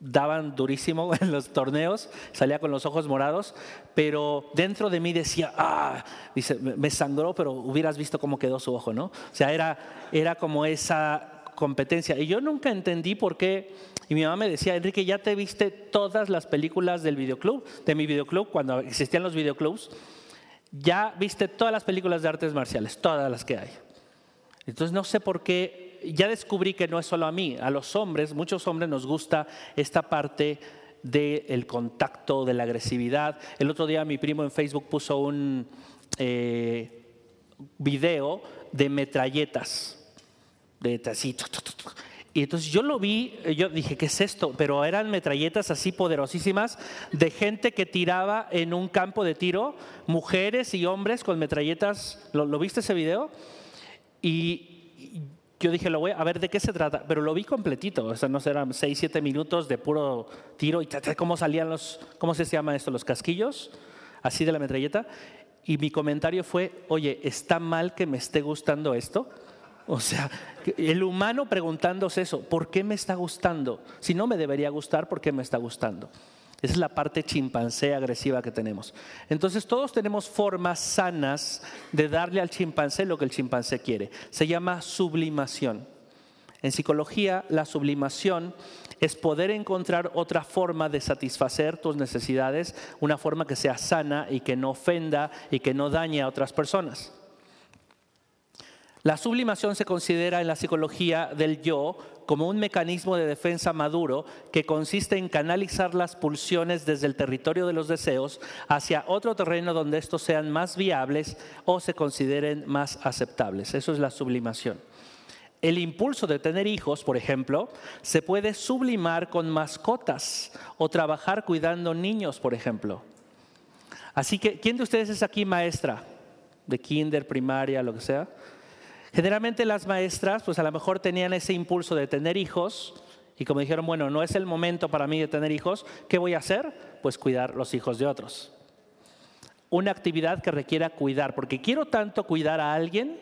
daban durísimo en los torneos, salía con los ojos morados, pero dentro de mí decía, ah, dice, me sangró, pero hubieras visto cómo quedó su ojo, ¿no? O sea, era, era como esa competencia. Y yo nunca entendí por qué y mi mamá me decía, Enrique, ¿ya te viste todas las películas del videoclub, de mi videoclub, cuando existían los videoclubs? Ya viste todas las películas de artes marciales, todas las que hay. Entonces no sé por qué, ya descubrí que no es solo a mí, a los hombres, muchos hombres nos gusta esta parte del contacto, de la agresividad. El otro día mi primo en Facebook puso un eh, video de metralletas, de así, y entonces yo lo vi, yo dije, ¿qué es esto? Pero eran metralletas así poderosísimas de gente que tiraba en un campo de tiro, mujeres y hombres con metralletas. ¿Lo, viste ese video? Y yo dije, lo voy a ver de qué se trata, pero lo vi completito, o sea, no sé, eran 6, 7 minutos de puro tiro y cómo salían los, ¿cómo se llama esto? Los casquillos, así de la metralleta. Y mi comentario fue, oye, ¿está mal que me esté gustando esto? O sea, el humano preguntándose eso, ¿por qué me está gustando? Si no me debería gustar, ¿por qué me está gustando? Esa es la parte chimpancé agresiva que tenemos. Entonces todos tenemos formas sanas de darle al chimpancé lo que el chimpancé quiere. Se llama sublimación. En psicología, la sublimación es poder encontrar otra forma de satisfacer tus necesidades, una forma que sea sana y que no ofenda y que no dañe a otras personas. La sublimación se considera en la psicología del yo como un mecanismo de defensa maduro que consiste en canalizar las pulsiones desde el territorio de los deseos hacia otro terreno donde estos sean más viables o se consideren más aceptables. Eso es la sublimación. El impulso de tener hijos, por ejemplo, se puede sublimar con mascotas o trabajar cuidando niños, por ejemplo. Así que, ¿quién de ustedes es aquí maestra? De kinder, primaria, lo que sea. Generalmente las maestras, pues a lo mejor tenían ese impulso de tener hijos y como dijeron, bueno, no es el momento para mí de tener hijos, ¿qué voy a hacer? Pues cuidar los hijos de otros. Una actividad que requiera cuidar, porque quiero tanto cuidar a alguien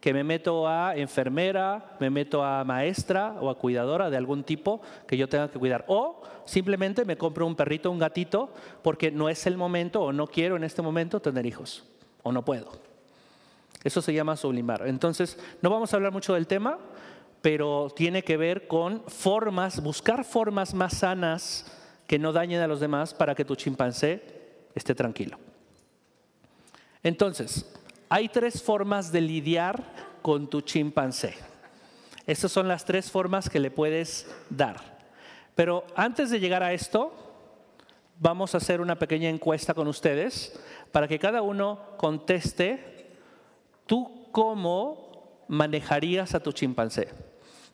que me meto a enfermera, me meto a maestra o a cuidadora de algún tipo que yo tenga que cuidar. O simplemente me compro un perrito, un gatito, porque no es el momento o no quiero en este momento tener hijos o no puedo. Eso se llama sublimar. Entonces, no vamos a hablar mucho del tema, pero tiene que ver con formas, buscar formas más sanas que no dañen a los demás para que tu chimpancé esté tranquilo. Entonces, hay tres formas de lidiar con tu chimpancé. Estas son las tres formas que le puedes dar. Pero antes de llegar a esto, vamos a hacer una pequeña encuesta con ustedes para que cada uno conteste ¿tú cómo manejarías a tu chimpancé?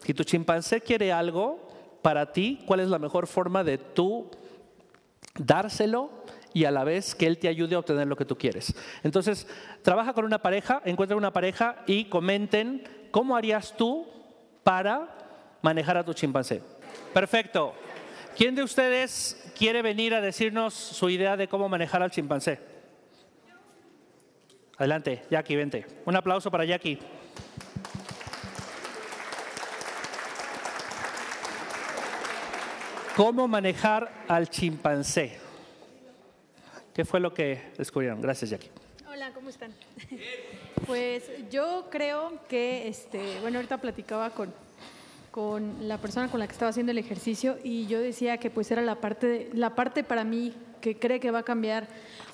Si tu chimpancé quiere algo para ti, ¿cuál es la mejor forma de tú dárselo y a la vez que él te ayude a obtener lo que tú quieres? Entonces, trabaja con una pareja, encuentra una pareja y comenten cómo harías tú para manejar a tu chimpancé. Perfecto. ¿Quién de ustedes quiere venir a decirnos su idea de cómo manejar al chimpancé? Adelante, Jackie, vente. Un aplauso para Jackie. ¿Cómo manejar al chimpancé? ¿Qué fue lo que descubrieron? Gracias, Jackie. Hola, ¿cómo están? Pues yo creo que, este, bueno, ahorita platicaba con, con la persona con la que estaba haciendo el ejercicio y yo decía que pues era la parte, la parte para mí que cree que va a cambiar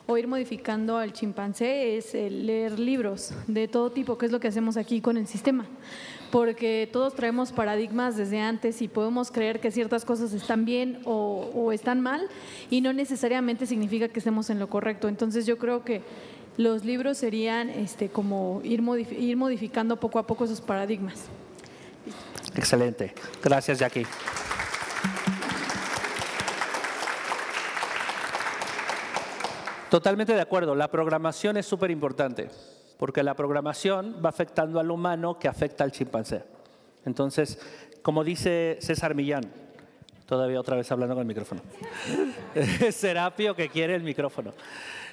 o ir modificando al chimpancé es leer libros de todo tipo, que es lo que hacemos aquí con el sistema. Porque todos traemos paradigmas desde antes y podemos creer que ciertas cosas están bien o, o están mal y no necesariamente significa que estemos en lo correcto. Entonces yo creo que los libros serían este, como ir, ir modificando poco a poco esos paradigmas. Excelente. Gracias, Jackie. Totalmente de acuerdo. La programación es súper importante, porque la programación va afectando al humano que afecta al chimpancé. Entonces, como dice César Millán, todavía otra vez hablando con el micrófono, Serapio que quiere el micrófono.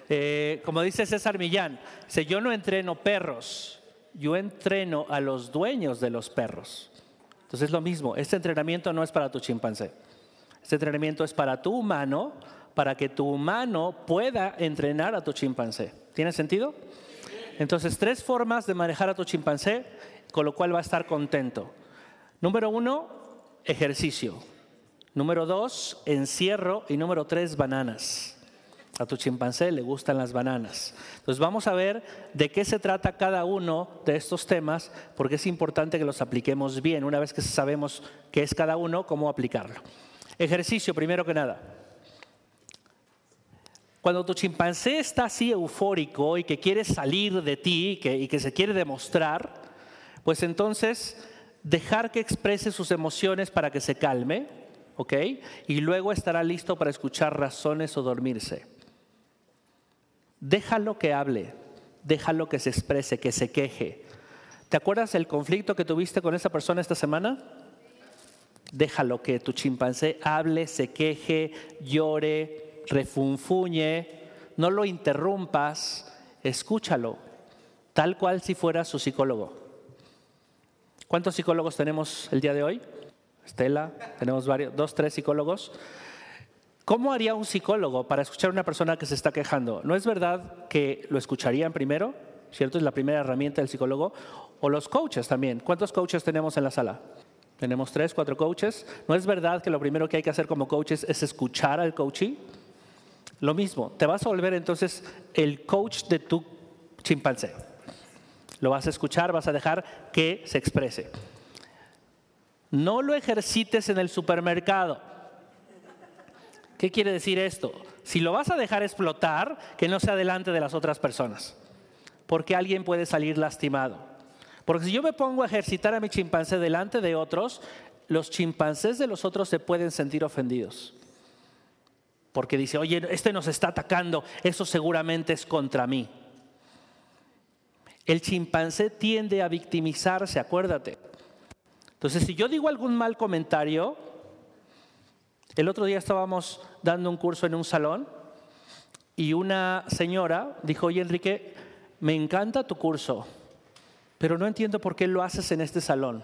Eh, como dice César Millán, si yo no entreno perros, yo entreno a los dueños de los perros. Entonces es lo mismo, este entrenamiento no es para tu chimpancé, este entrenamiento es para tu humano, para que tu humano pueda entrenar a tu chimpancé. ¿Tiene sentido? Entonces, tres formas de manejar a tu chimpancé, con lo cual va a estar contento. Número uno, ejercicio. Número dos, encierro. Y número tres, bananas. A tu chimpancé le gustan las bananas. Entonces vamos a ver de qué se trata cada uno de estos temas, porque es importante que los apliquemos bien. Una vez que sabemos qué es cada uno, cómo aplicarlo. Ejercicio, primero que nada. Cuando tu chimpancé está así eufórico y que quiere salir de ti y que se quiere demostrar, pues entonces dejar que exprese sus emociones para que se calme, ¿ok? Y luego estará listo para escuchar razones o dormirse. Déjalo que hable, déjalo que se exprese, que se queje. ¿Te acuerdas el conflicto que tuviste con esa persona esta semana? Déjalo que tu chimpancé hable, se queje, llore, refunfuñe, no lo interrumpas, escúchalo, tal cual si fuera su psicólogo. ¿Cuántos psicólogos tenemos el día de hoy? Estela, tenemos varios, dos, tres psicólogos. ¿Cómo haría un psicólogo para escuchar a una persona que se está quejando? ¿No es verdad que lo escucharían primero? ¿Cierto? Es la primera herramienta del psicólogo. O los coaches también. ¿Cuántos coaches tenemos en la sala? Tenemos tres, cuatro coaches. ¿No es verdad que lo primero que hay que hacer como coaches es escuchar al coachee? Lo mismo, te vas a volver entonces el coach de tu chimpancé. Lo vas a escuchar, vas a dejar que se exprese. No lo ejercites en el supermercado. ¿Qué quiere decir esto? Si lo vas a dejar explotar, que no sea delante de las otras personas, porque alguien puede salir lastimado. Porque si yo me pongo a ejercitar a mi chimpancé delante de otros, los chimpancés de los otros se pueden sentir ofendidos porque dice, oye, este nos está atacando, eso seguramente es contra mí. El chimpancé tiende a victimizarse, acuérdate. Entonces, si yo digo algún mal comentario, el otro día estábamos dando un curso en un salón y una señora dijo, oye Enrique, me encanta tu curso, pero no entiendo por qué lo haces en este salón.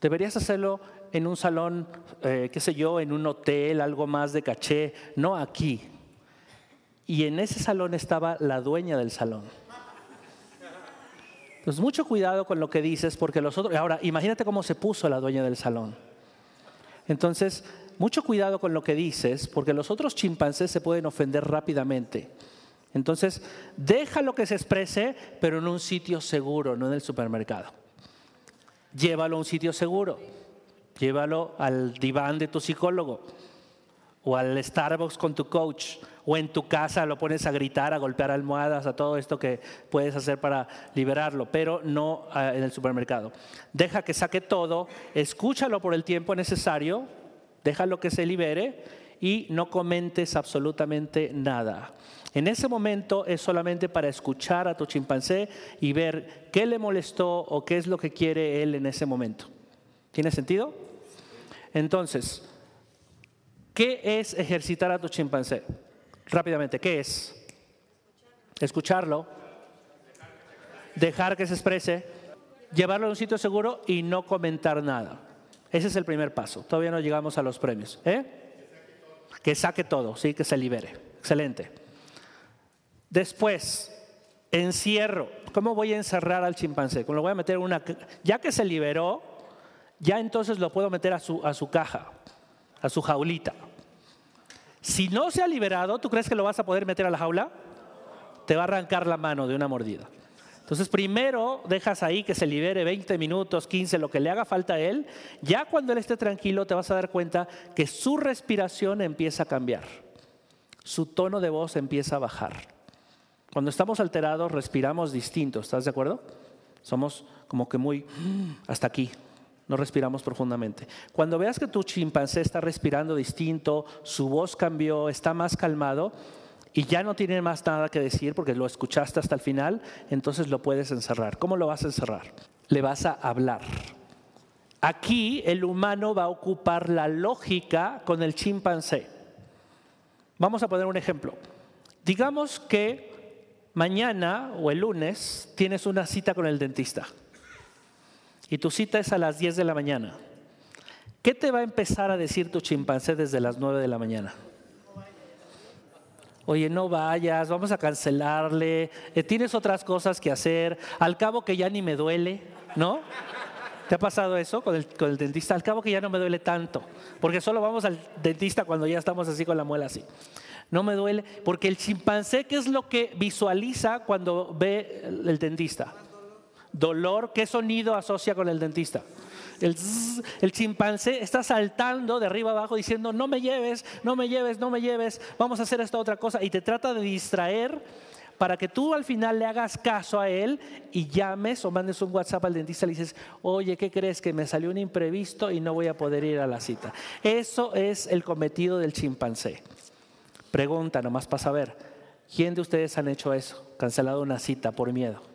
Deberías hacerlo en un salón, eh, qué sé yo, en un hotel, algo más de caché, no aquí. Y en ese salón estaba la dueña del salón. Pues mucho cuidado con lo que dices, porque los otros. Ahora, imagínate cómo se puso la dueña del salón. Entonces, mucho cuidado con lo que dices, porque los otros chimpancés se pueden ofender rápidamente. Entonces, déjalo que se exprese, pero en un sitio seguro, no en el supermercado llévalo a un sitio seguro, llévalo al diván de tu psicólogo o al Starbucks con tu coach o en tu casa lo pones a gritar, a golpear almohadas, a todo esto que puedes hacer para liberarlo, pero no ah, en el supermercado. Deja que saque todo, escúchalo por el tiempo necesario, déjalo que se libere y no comentes absolutamente nada. En ese momento es solamente para escuchar a tu chimpancé y ver qué le molestó o qué es lo que quiere él en ese momento. ¿Tiene sentido? Entonces, ¿qué es ejercitar a tu chimpancé? Rápidamente, ¿qué es? Escucharlo, dejar que se exprese, llevarlo a un sitio seguro y no comentar nada. Ese es el primer paso. Todavía no llegamos a los premios. ¿eh? Que saque todo, ¿sí? que se libere. Excelente. Después, encierro. ¿Cómo voy a encerrar al chimpancé? ¿Cómo lo voy a meter una... Ya que se liberó, ya entonces lo puedo meter a su, a su caja, a su jaulita. Si no se ha liberado, ¿tú crees que lo vas a poder meter a la jaula? Te va a arrancar la mano de una mordida. Entonces primero dejas ahí que se libere 20 minutos, 15, lo que le haga falta a él. Ya cuando él esté tranquilo te vas a dar cuenta que su respiración empieza a cambiar. Su tono de voz empieza a bajar. Cuando estamos alterados respiramos distinto, ¿estás de acuerdo? Somos como que muy hasta aquí, no respiramos profundamente. Cuando veas que tu chimpancé está respirando distinto, su voz cambió, está más calmado y ya no tiene más nada que decir porque lo escuchaste hasta el final, entonces lo puedes encerrar. ¿Cómo lo vas a encerrar? Le vas a hablar. Aquí el humano va a ocupar la lógica con el chimpancé. Vamos a poner un ejemplo. Digamos que mañana o el lunes tienes una cita con el dentista y tu cita es a las 10 de la mañana, ¿qué te va a empezar a decir tu chimpancé desde las 9 de la mañana? Oye, no vayas, vamos a cancelarle, eh, tienes otras cosas que hacer, al cabo que ya ni me duele, ¿no? ¿Te ha pasado eso con el, con el dentista? Al cabo que ya no me duele tanto, porque solo vamos al dentista cuando ya estamos así con la muela así. No me duele, porque el chimpancé, ¿qué es lo que visualiza cuando ve el dentista? Dolor, ¿qué sonido asocia con el dentista? El, chimpancé está saltando de arriba abajo diciendo, no me lleves, no me lleves, no me lleves, vamos a hacer esta otra cosa. Y te trata de distraer para que tú al final le hagas caso a él y llames o mandes un WhatsApp al dentista y le dices, oye, ¿qué crees? Que me salió un imprevisto y no voy a poder ir a la cita. Eso es el cometido del chimpancé. Pregunta nomás para saber, ¿quién de ustedes han hecho eso? Cancelado una cita por miedo.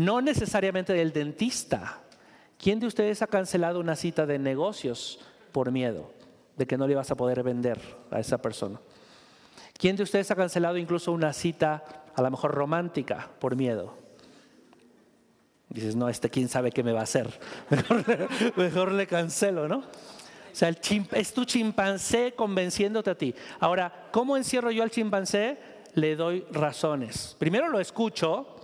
No necesariamente del dentista. ¿Quién de ustedes ha cancelado una cita de negocios por miedo de que no le vas a poder vender a esa persona? ¿Quién de ustedes ha cancelado incluso una cita a lo mejor romántica por miedo? Dices, no, este quién sabe qué me va a hacer. Mejor, le cancelo, ¿no? O sea, es tu chimpancé convenciéndote a ti. Ahora, ¿cómo encierro yo al chimpancé? Le doy razones. Primero lo escucho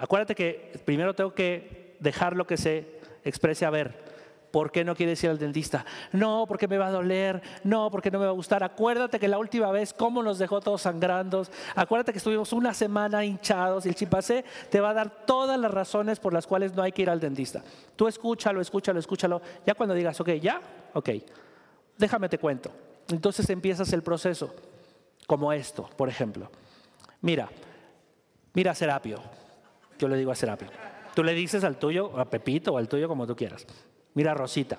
Acuérdate que primero tengo que dejar lo que se exprese a ver. ¿Por qué no quieres ir al dentista? No, porque me va a doler. No, porque no me va a gustar. Acuérdate que la última vez, cómo nos dejó todos sangrando. Acuérdate que estuvimos una semana hinchados y el chimpancé te va a dar todas las razones por las cuales no hay que ir al dentista. Tú escúchalo, escúchalo, escúchalo. Ya cuando digas, ok, ya, ok, déjame te cuento. Entonces empiezas el proceso, como esto, por ejemplo. Mira, mira Serapio yo le digo a Serapio. Tú le dices al tuyo, a Pepito o al tuyo como tú quieras. Mira, Rosita,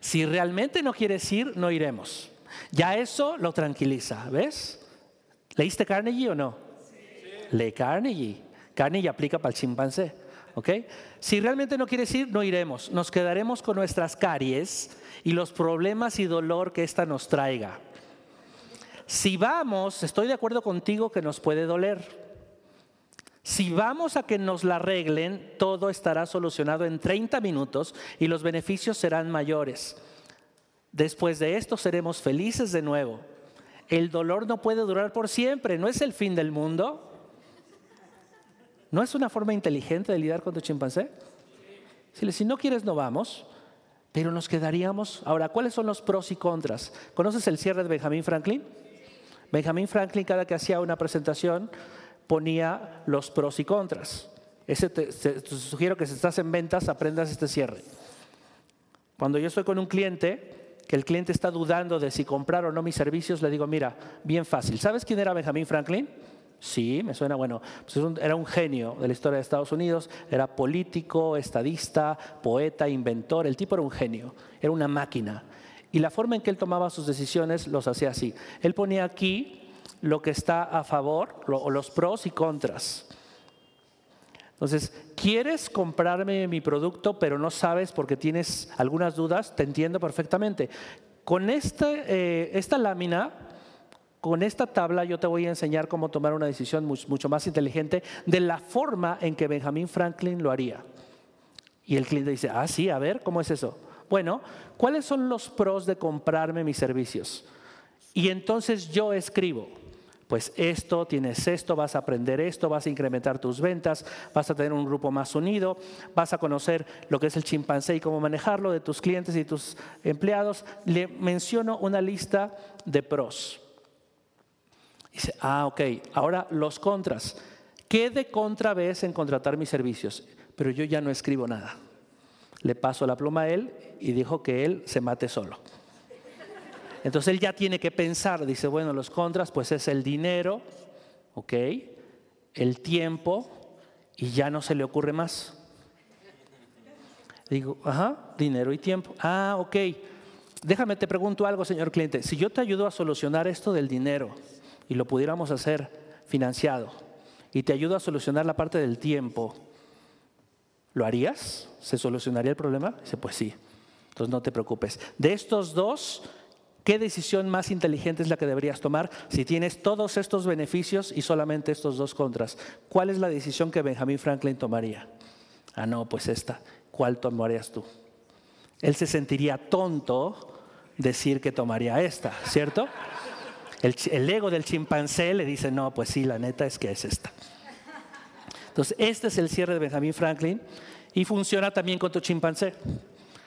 si realmente no quieres ir, no iremos. Ya eso lo tranquiliza, ¿ves? ¿Leíste Carnegie o no? Sí. Lee Carnegie. Carnegie aplica para el chimpancé. ¿ok? Si realmente no quieres ir, no iremos. Nos quedaremos con nuestras caries y los problemas y dolor que ésta nos traiga. Si vamos, estoy de acuerdo contigo que nos puede doler. Si vamos a que nos la arreglen, todo estará solucionado en 30 minutos y los beneficios serán mayores. Después de esto seremos felices de nuevo. El dolor no puede durar por siempre, no es el fin del mundo. ¿No es una forma inteligente de lidiar con tu chimpancé? Si no quieres, no vamos, pero nos quedaríamos. Ahora, ¿cuáles son los pros y contras? ¿Conoces el cierre de Benjamin Franklin? Benjamin Franklin, cada que hacía una presentación, ponía los pros y contras. Ese te, sugiero que si estás en ventas aprendas este cierre. Cuando yo estoy con un cliente, que el cliente está dudando de si comprar o no mis servicios, le digo, mira, bien fácil. ¿Sabes quién era Benjamin Franklin? Sí, me suena, bueno, pues era un genio de la historia de Estados Unidos, era político, estadista, poeta, inventor, el tipo era un genio, era una máquina. Y la forma en que él tomaba sus decisiones los hacía así. Él ponía aquí lo que está a favor, los pros y contras. Entonces, ¿quieres comprarme mi producto pero no sabes porque tienes algunas dudas? Te entiendo perfectamente. Con eh, esta lámina, con esta tabla yo te voy a enseñar cómo tomar una decisión mucho más inteligente de la forma en que Benjamin Franklin lo haría. Y el cliente dice, ah, sí, a ver, ¿cómo es eso? Bueno, ¿cuáles son los pros de comprarme mis servicios? Y entonces yo escribo, pues esto, tienes esto, vas a aprender esto, vas a incrementar tus ventas, vas a tener un grupo más unido, vas a conocer lo que es el chimpancé y cómo manejarlo de tus clientes y tus empleados. Le menciono una lista de pros. Dice, ah, ok, ahora los contras. ¿Qué de contra ves en contratar mis servicios? Pero yo ya no escribo nada. Le paso la pluma a él y dijo que él se mate solo. Entonces él ya tiene que pensar, dice, bueno, los contras pues es el dinero, ¿ok? El tiempo y ya no se le ocurre más. Digo, ajá, dinero y tiempo. Ah, ok. Déjame te pregunto algo, señor cliente. Si yo te ayudo a solucionar esto del dinero y lo pudiéramos hacer financiado y te ayudo a solucionar la parte del tiempo, ¿lo harías? ¿Se solucionaría el problema? Dice, pues sí. Entonces no te preocupes. De estos dos, ¿Qué decisión más inteligente es la que deberías tomar si tienes todos estos beneficios y solamente estos dos contras? ¿Cuál es la decisión que Benjamin Franklin tomaría? Ah, no, pues esta. ¿Cuál tomarías tú? Él se sentiría tonto decir que tomaría esta, ¿cierto? El, el, ego del chimpancé le dice, no, pues sí, la neta es que es esta. Entonces, este es el cierre de Benjamin Franklin y funciona también con tu chimpancé.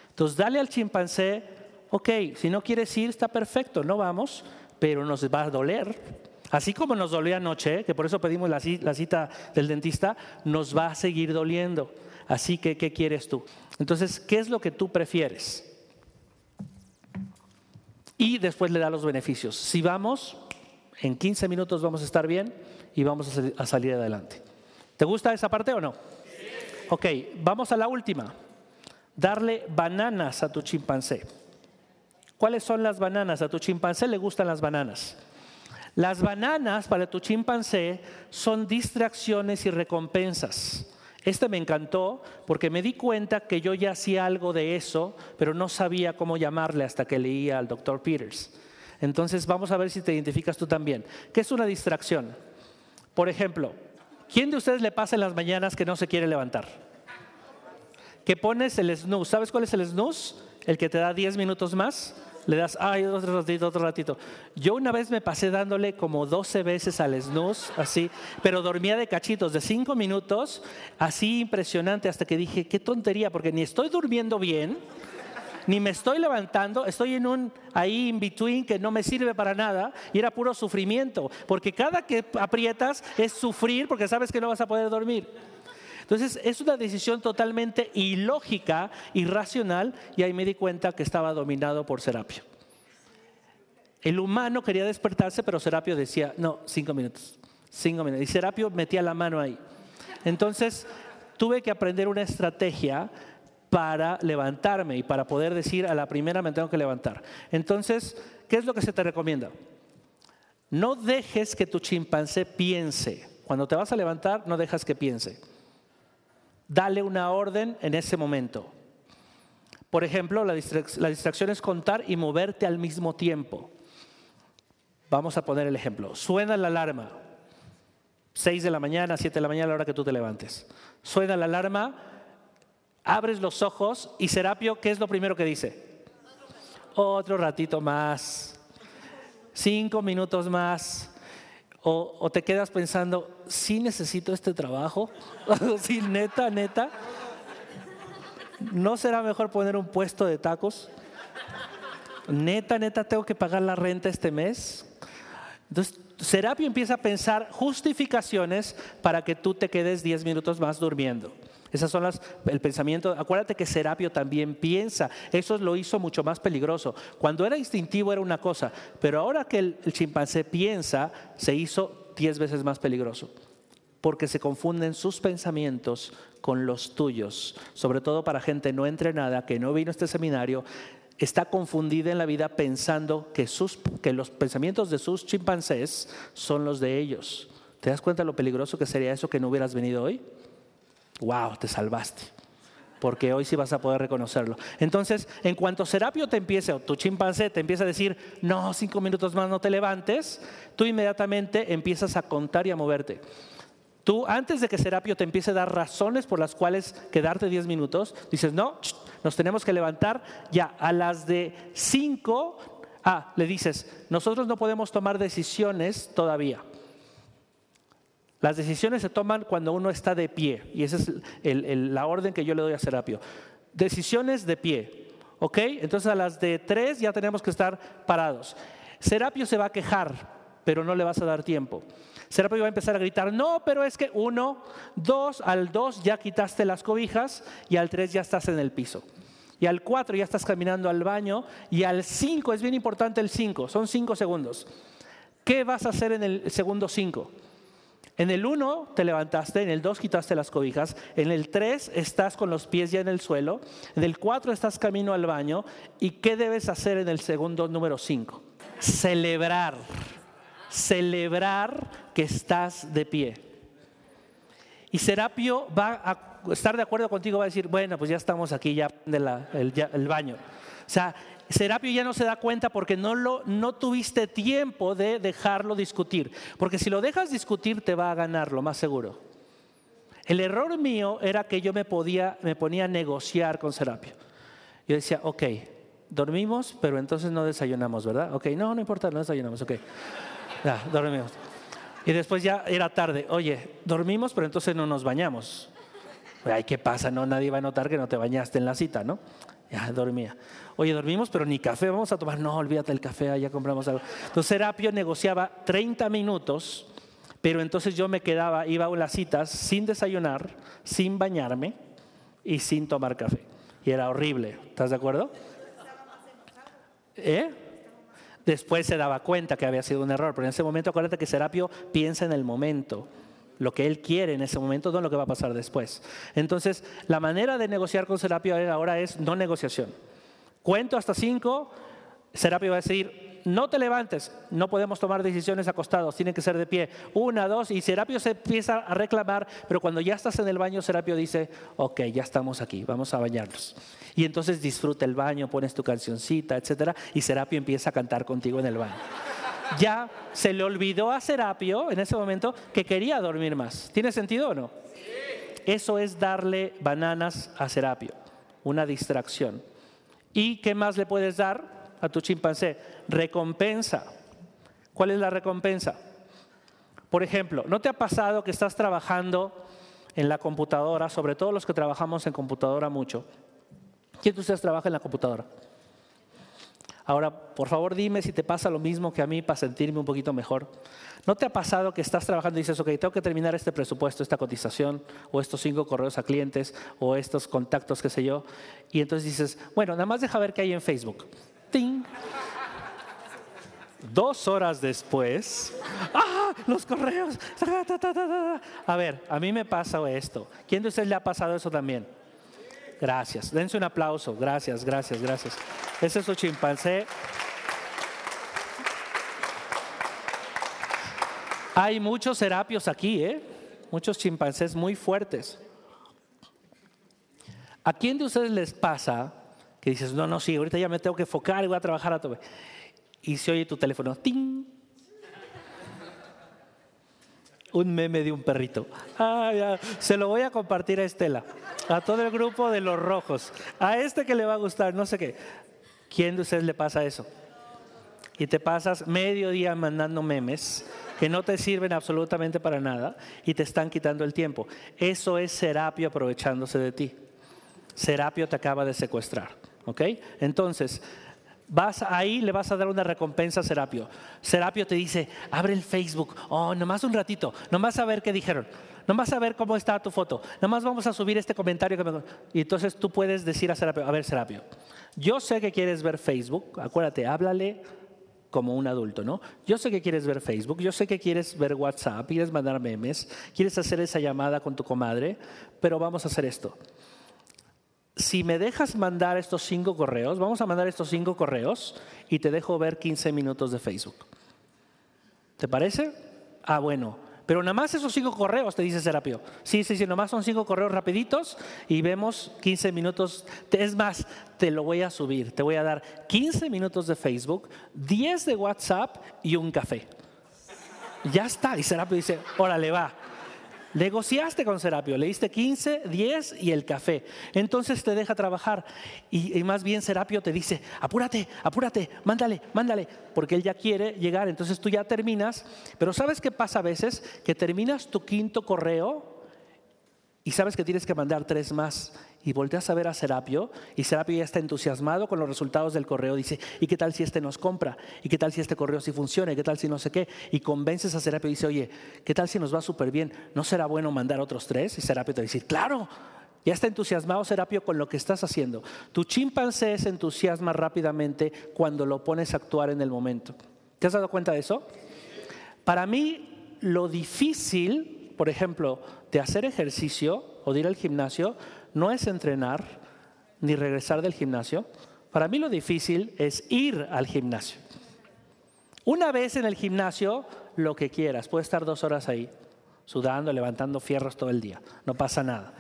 Entonces, dale al chimpancé ok, si no quieres ir, está perfecto, no vamos, pero nos va a doler. Así como nos dolió anoche, que por eso pedimos la, cita del dentista, nos va a seguir doliendo. Así que, ¿qué quieres tú? Entonces, ¿qué es lo que tú prefieres? Y después le da los beneficios. Si vamos, en 15 minutos vamos a estar bien y vamos a salir adelante. ¿Te gusta esa parte o no? Ok, vamos a la última. Darle bananas a tu chimpancé. ¿Cuáles son las bananas? A tu chimpancé le gustan las bananas. Las bananas para tu chimpancé son distracciones y recompensas. Este me encantó porque me di cuenta que yo ya hacía algo de eso, pero no sabía cómo llamarle hasta que leía al doctor Peters. Entonces vamos a ver si te identificas tú también. ¿Qué es una distracción? Por ejemplo, ¿quién de ustedes le pasa en las mañanas que no se quiere levantar? Que pones el snooze. ¿Sabes cuál es el snooze? El que te da 10 minutos más le das, ay, otro ratito, otro ratito. Yo una vez me pasé dándole como 12 veces al snooze, así, pero dormía de cachitos, de 5 minutos, así impresionante, hasta que dije, qué tontería, porque ni estoy durmiendo bien, ni me estoy levantando, estoy en un ahí in between que no me sirve para nada y era puro sufrimiento, porque cada que aprietas es sufrir porque sabes que no vas a poder dormir. Entonces es una decisión totalmente ilógica, irracional, y ahí me di cuenta que estaba dominado por Serapio. El humano quería despertarse, pero Serapio decía, no, cinco minutos, cinco minutos. Y Serapio metía la mano ahí. Entonces tuve que aprender una estrategia para levantarme y para poder decir a la primera me tengo que levantar. Entonces, ¿qué es lo que se te recomienda? No dejes que tu chimpancé piense. Cuando te vas a levantar, no dejas que piense dale una orden en ese momento. Por ejemplo, la, distracción es contar y moverte al mismo tiempo. Vamos a poner el ejemplo. Suena la alarma. 6 de la mañana, 7 de la mañana, a la hora que tú te levantes. Suena la alarma, abres los ojos y Serapio, ¿qué es lo primero que dice? Otro ratito más. Cinco minutos más. O, te quedas pensando, ¿sí necesito este trabajo? ¿Sí, neta, neta? ¿No será mejor poner un puesto de tacos? Neta, neta, tengo que pagar la renta este mes. Entonces, Serapio empieza a pensar justificaciones para que tú te quedes 10 minutos más durmiendo. Esas son las, el pensamiento. Acuérdate que Serapio también piensa. Eso lo hizo mucho más peligroso. Cuando era instintivo era una cosa, pero ahora que el, chimpancé piensa, se hizo diez veces más peligroso. Porque se confunden sus pensamientos con los tuyos. Sobre todo para gente no entrenada, que no vino a este seminario, está confundida en la vida pensando que, sus, que los pensamientos de sus chimpancés son los de ellos. ¿Te das cuenta lo peligroso que sería eso que no hubieras venido hoy? Wow, te salvaste. Porque hoy sí vas a poder reconocerlo. Entonces, en cuanto Serapio te empiece, o tu chimpancé te empieza a decir, no, cinco minutos más no te levantes, tú inmediatamente empiezas a contar y a moverte. Tú, antes de que Serapio te empiece a dar razones por las cuales quedarte diez minutos, dices, no, nos tenemos que levantar ya a las de cinco. Ah, le dices, nosotros no podemos tomar decisiones todavía Las decisiones se toman cuando uno está de pie y esa es la orden que yo le doy a Serapio. Decisiones de pie. ¿Ok? Entonces a las de tres ya tenemos que estar parados. Serapio se va a quejar, pero no le vas a dar tiempo. Serapio va a empezar a gritar, no, pero es que uno, dos, al dos ya quitaste las cobijas y al tres ya estás en el piso. Y al cuatro ya estás caminando al baño y al cinco, es bien importante el cinco, son cinco segundos. ¿Qué vas a hacer en el segundo cinco? En el 1 te levantaste, en el 2 quitaste las cobijas, en el 3 estás con los pies ya en el suelo, en el 4 estás camino al baño. ¿Y qué debes hacer en el segundo número 5? Celebrar, celebrar que estás de pie. Y Serapio va a estar de acuerdo contigo, va a decir, bueno, pues ya estamos aquí, ya el, el baño. O sea, Serapio ya no se da cuenta porque no, lo, no tuviste tiempo de dejarlo discutir. Porque si lo dejas discutir te va a ganar, lo más seguro. El error mío era que yo me, podía, me ponía a negociar con Serapio. Yo decía, ok, dormimos, pero entonces no desayunamos, ¿verdad? Ok, no, no importa, no desayunamos, ok. Ya, dormimos. Y después ya era tarde, oye, dormimos, pero entonces no nos bañamos. Ay, ¿qué pasa? No, nadie va a notar que no te bañaste en la cita, ¿no? Ya dormía. Oye, dormimos, pero ni café vamos a tomar. No, olvídate el café, ya compramos algo. Entonces Serapio negociaba 30 minutos, pero entonces yo me quedaba, iba a las citas sin desayunar, sin bañarme y sin tomar café. Y era horrible. ¿Estás de acuerdo? ¿Eh? Después se daba cuenta que había sido un error, pero en ese momento acuérdate que Serapio piensa en el momento lo que él quiere en ese momento, no lo que va a pasar después. Entonces, la manera de negociar con Serapio ahora es no negociación. Cuento hasta cinco, Serapio va a decir, no te levantes, no podemos tomar decisiones acostados, tienen que ser de pie. Una, dos, y Serapio se empieza a reclamar, pero cuando ya estás en el baño, Serapio dice, ok, ya estamos aquí, vamos a bañarnos. Y entonces disfruta el baño, pones tu cancioncita, etcétera, y Serapio empieza a cantar contigo en el baño ya se le olvidó a Serapio en ese momento que quería dormir más. ¿Tiene sentido o no? Eso es darle bananas a Serapio, una distracción. ¿Y qué más le puedes dar a tu chimpancé? Recompensa. ¿Cuál es la recompensa? Por ejemplo, ¿no te ha pasado que estás trabajando en la computadora, sobre todo los que trabajamos en computadora mucho? ¿Quién de ustedes trabaja en la computadora? Ahora, por favor, dime si te pasa lo mismo que a mí para sentirme un poquito mejor. ¿No te ha pasado que estás trabajando y dices, ok, tengo que terminar este presupuesto, esta cotización, o estos cinco correos a clientes, o estos contactos, qué sé yo? Y entonces dices, bueno, nada más deja ver qué hay en Facebook. ¡Ting! Dos horas después, ¡ah! Los correos. A ver, a mí me pasa esto. ¿Quién de ustedes le ha pasado eso también? Gracias. Dense un aplauso. Gracias, gracias, gracias. Ese es su chimpancé. Hay muchos serapios aquí, ¿eh? Muchos chimpancés muy fuertes. ¿A quién de ustedes les pasa que dices, no, no, sí, ahorita ya me tengo que enfocar y voy a trabajar a todo? Y se oye tu teléfono, ¡ting! Un meme de un perrito. Ah, Se lo voy a compartir a Estela a todo el grupo de los rojos, a este que le va a gustar, no sé qué. ¿Quién de ustedes le pasa eso? Y te pasas medio día mandando memes que no te sirven absolutamente para nada y te están quitando el tiempo. Eso es Serapio aprovechándose de ti. Serapio te acaba de secuestrar. ¿Ok? Entonces, vas ahí, le vas a dar una recompensa a Serapio. Serapio te dice, abre el Facebook, oh, nomás un ratito, nomás a ver qué dijeron. Nomás a ver cómo está tu foto. Nomás vamos a subir este comentario. Que Y entonces tú puedes decir a Serapio, a ver Serapio, yo sé que quieres ver Facebook, acuérdate, háblale como un adulto, ¿no? Yo sé que quieres ver Facebook, yo sé que quieres ver WhatsApp, quieres mandar memes, quieres hacer esa llamada con tu comadre, pero vamos a hacer esto. Si me dejas mandar estos cinco correos, vamos a mandar estos cinco correos y te dejo ver 15 minutos de Facebook. ¿Te parece? Ah, bueno. Pero nada más esos cinco correos, te dice Serapio. Sí, sí, sí, nada más son cinco correos rapiditos y vemos 15 minutos. Es más, te lo voy a subir. Te voy a dar 15 minutos de Facebook, 10 de WhatsApp y un café. Ya está. Y Serapio dice, órale, va. Negociaste con Serapio, le diste 15, 10 y el café. Entonces te deja trabajar. Y, y, más bien Serapio te dice, apúrate, apúrate, mándale, mándale, porque él ya quiere llegar. Entonces tú ya terminas. Pero ¿sabes qué pasa a veces? Que terminas tu quinto correo y sabes que tienes que mandar tres más y volteas a ver a Serapio y Serapio ya está entusiasmado con los resultados del correo. Dice, ¿y qué tal si este nos compra? ¿Y qué tal si este correo sí funciona? ¿Y qué tal si no sé qué? Y convences a Serapio y dice, oye, ¿qué tal si nos va súper bien? ¿No será bueno mandar otros tres? Y Serapio te dice, claro. Ya está entusiasmado Serapio con lo que estás haciendo. Tu chimpancé se entusiasma rápidamente cuando lo pones a actuar en el momento. ¿Te has dado cuenta de eso? Para mí, lo difícil, por ejemplo, de hacer ejercicio o de ir al gimnasio, no es entrenar ni regresar del gimnasio. Para mí lo difícil es ir al gimnasio. Una vez en el gimnasio, lo que quieras, puedes estar dos horas ahí, sudando, levantando fierros todo el día, no pasa nada.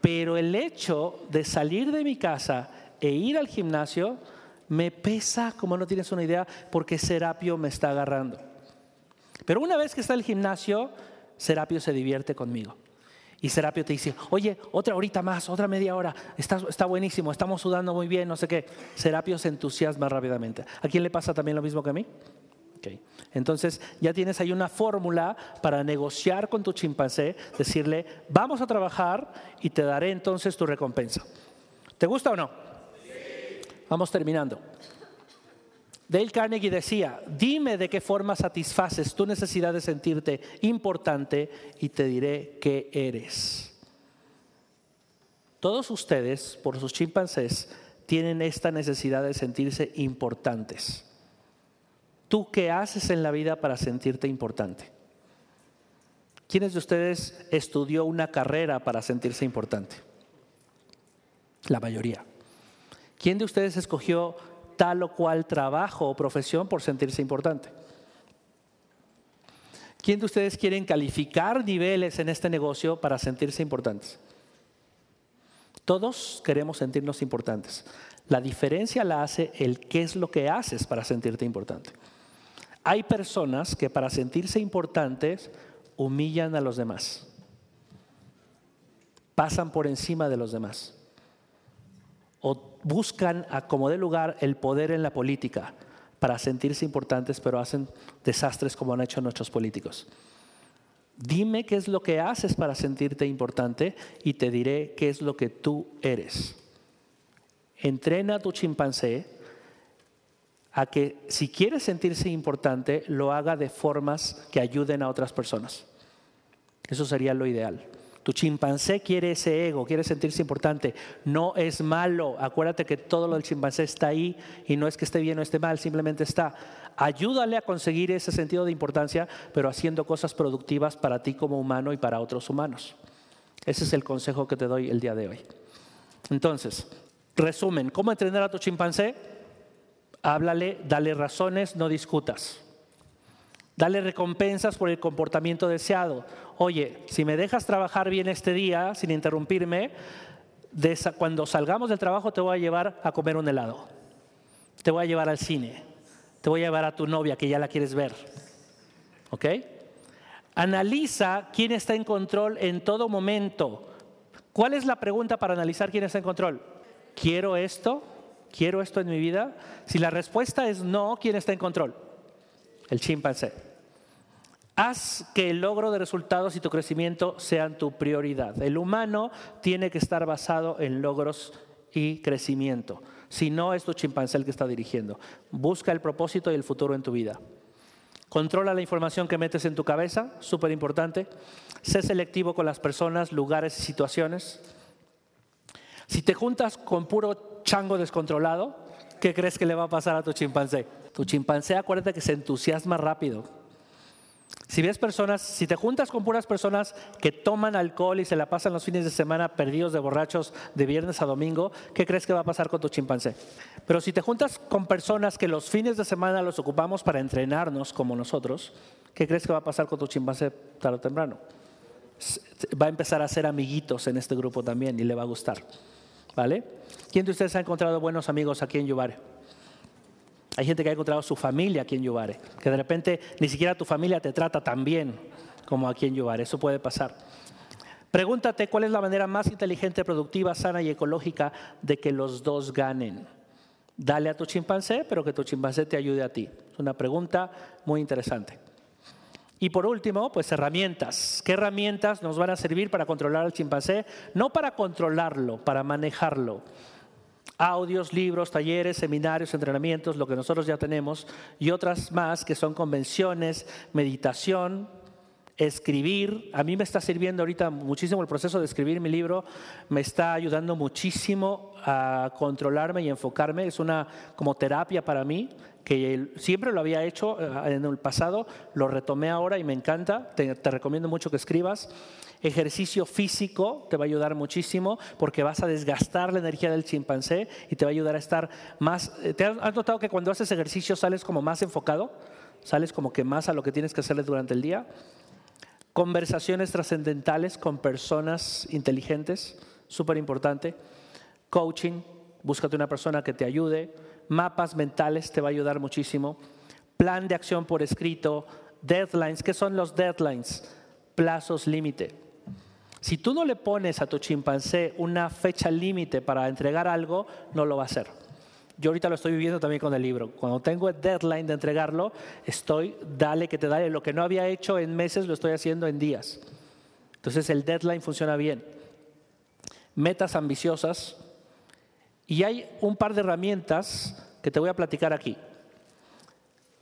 Pero el hecho de salir de mi casa e ir al gimnasio me pesa, como no tienes una idea, porque Serapio me está agarrando. Pero una vez que está el gimnasio, Serapio se divierte conmigo. Y Serapio te dice, oye, otra horita más, otra media hora, está, está buenísimo, estamos sudando muy bien, no sé qué. Serapio se entusiasma rápidamente. ¿A quién le pasa también lo mismo que a mí? Okay. Entonces ya tienes ahí una fórmula para negociar con tu chimpancé, decirle, vamos a trabajar y te daré entonces tu recompensa. ¿Te gusta o no? Vamos terminando. Dale Carnegie decía, dime de qué forma satisfaces tu necesidad de sentirte importante y te diré qué eres. Todos ustedes, por sus chimpancés, tienen esta necesidad de sentirse importantes. ¿Tú qué haces en la vida para sentirte importante? ¿Quiénes de ustedes estudió una carrera para sentirse importante? La mayoría. ¿Quién de ustedes escogió tal o cual trabajo o profesión por sentirse importante. ¿Quién de ustedes quieren calificar niveles en este negocio para sentirse importantes? Todos queremos sentirnos importantes. La diferencia la hace el qué es lo que haces para sentirte importante. Hay personas que para sentirse importantes humillan a los demás, pasan por encima de los demás o buscan a como de lugar el poder en la política para sentirse importantes, pero hacen desastres como han hecho nuestros políticos. Dime qué es lo que haces para sentirte importante y te diré qué es lo que tú eres. Entrena a tu chimpancé a que si quieres sentirse importante, lo haga de formas que ayuden a otras personas. Eso sería lo ideal. Tu chimpancé quiere ese ego, quiere sentirse importante. No es malo. Acuérdate que todo lo del chimpancé está ahí y no es que esté bien o esté mal, simplemente está. Ayúdale a conseguir ese sentido de importancia, pero haciendo cosas productivas para ti como humano y para otros humanos. Ese es el consejo que te doy el día de hoy. Entonces, resumen, ¿cómo entrenar a tu chimpancé? Háblale, dale razones, no discutas. Dale recompensas por el comportamiento deseado. Oye, si me dejas trabajar bien este día sin interrumpirme, cuando salgamos del trabajo te voy a llevar a comer un helado. Te voy a llevar al cine. Te voy a llevar a tu novia que ya la quieres ver. ¿Ok? Analiza quién está en control en todo momento. ¿Cuál es la pregunta para analizar quién está en control? ¿Quiero esto? ¿Quiero esto en mi vida? Si la respuesta es no, ¿quién está en control? el chimpancé. Haz que el logro de resultados y tu crecimiento sean tu prioridad. El humano tiene que estar basado en logros y crecimiento. Si no, es tu chimpancé el que está dirigiendo. Busca el propósito y el futuro en tu vida. Controla la información que metes en tu cabeza, súper importante. Sé selectivo con las personas, lugares y situaciones. Si te juntas con puro chango descontrolado, ¿qué crees que le va a pasar a tu chimpancé? Tu chimpancé, acuérdate que se entusiasma rápido. Si ves personas, si te juntas con puras personas que toman alcohol y se la pasan los fines de semana perdidos de borrachos de viernes a domingo, ¿qué crees que va a pasar con tu chimpancé? Pero si te juntas con personas que los fines de semana los ocupamos para entrenarnos como nosotros, ¿qué crees que va a pasar con tu chimpancé tarde o temprano? Va a empezar a ser amiguitos en este grupo también y le va a gustar. ¿Vale? ¿Quién de ustedes ha encontrado buenos amigos aquí en Yubare? Hay gente que ha encontrado su familia aquí en Yubare, que de repente ni siquiera tu familia te trata tan bien. como aquí en Yubar. Eso puede pasar. Pregúntate cuál es la manera más inteligente, productiva, sana y ecológica de que los dos ganen. Dale a tu chimpancé, pero que tu chimpancé te ayude a ti. Es una pregunta muy interesante. Y por último, pues herramientas. ¿Qué herramientas nos van a servir para controlar al chimpancé? No para controlarlo, para manejarlo. Audios, libros, talleres, seminarios, entrenamientos, lo que nosotros ya tenemos, y otras más que son convenciones, meditación, escribir. A mí me está sirviendo ahorita muchísimo el proceso de escribir mi libro, me está ayudando muchísimo a controlarme y enfocarme. Es una como terapia para mí que siempre lo había hecho eh, en el pasado, lo retomé ahora y me encanta, te, recomiendo mucho que escribas. Ejercicio físico te va a ayudar muchísimo porque vas a desgastar la energía del chimpancé y te va a ayudar a estar más... Eh, ¿Te has notado que cuando haces ejercicio sales como más enfocado? Sales como que más a lo que tienes que hacerle durante el día. Conversaciones trascendentales con personas inteligentes, súper importante. Coaching, búscate una persona que te ayude mapas mentales te va a ayudar muchísimo. Plan de acción por escrito, deadlines. ¿Qué son los deadlines? Plazos límite. Si tú no le pones a tu chimpancé una fecha límite para entregar algo, no lo va a hacer. Yo ahorita lo estoy viviendo también con el libro. Cuando tengo el deadline de entregarlo, estoy, dale que te dale. Lo que no había hecho en meses, lo estoy haciendo en días. Entonces el deadline funciona bien. Metas ambiciosas, y hay un par de herramientas que te voy a platicar aquí.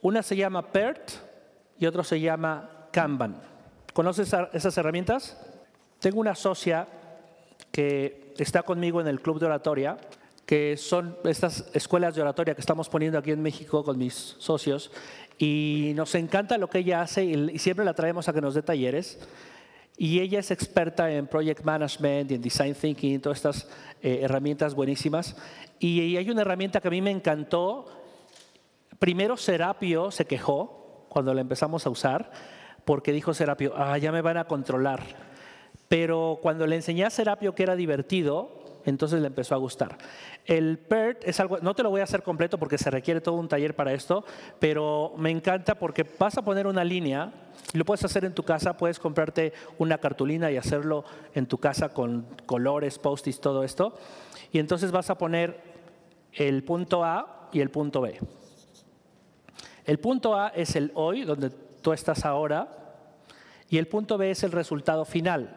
Una se llama PERT y otra se llama Kanban. ¿Conoces esas herramientas? Tengo una socia que está conmigo en el club de oratoria, que son estas escuelas de oratoria que estamos poniendo aquí en México con mis socios, y nos encanta lo que ella hace y siempre la traemos a que nos dé talleres. Y ella es experta en project management y en design thinking, todas estas eh, herramientas buenísimas. Y, hay una herramienta que a mí me encantó. Primero Serapio se quejó cuando la empezamos a usar, porque dijo Serapio, ah, ya me van a controlar. Pero cuando le enseñé a Serapio que era divertido, entonces le empezó a gustar. El PERT es algo, no te lo voy a hacer completo porque se requiere todo un taller para esto, pero me encanta porque vas a poner una línea, lo puedes hacer en tu casa, puedes comprarte una cartulina y hacerlo en tu casa con colores, post-its, todo esto, y entonces vas a poner el punto A y el punto B. El punto A es el hoy, donde tú estás ahora, y el punto B es el resultado final,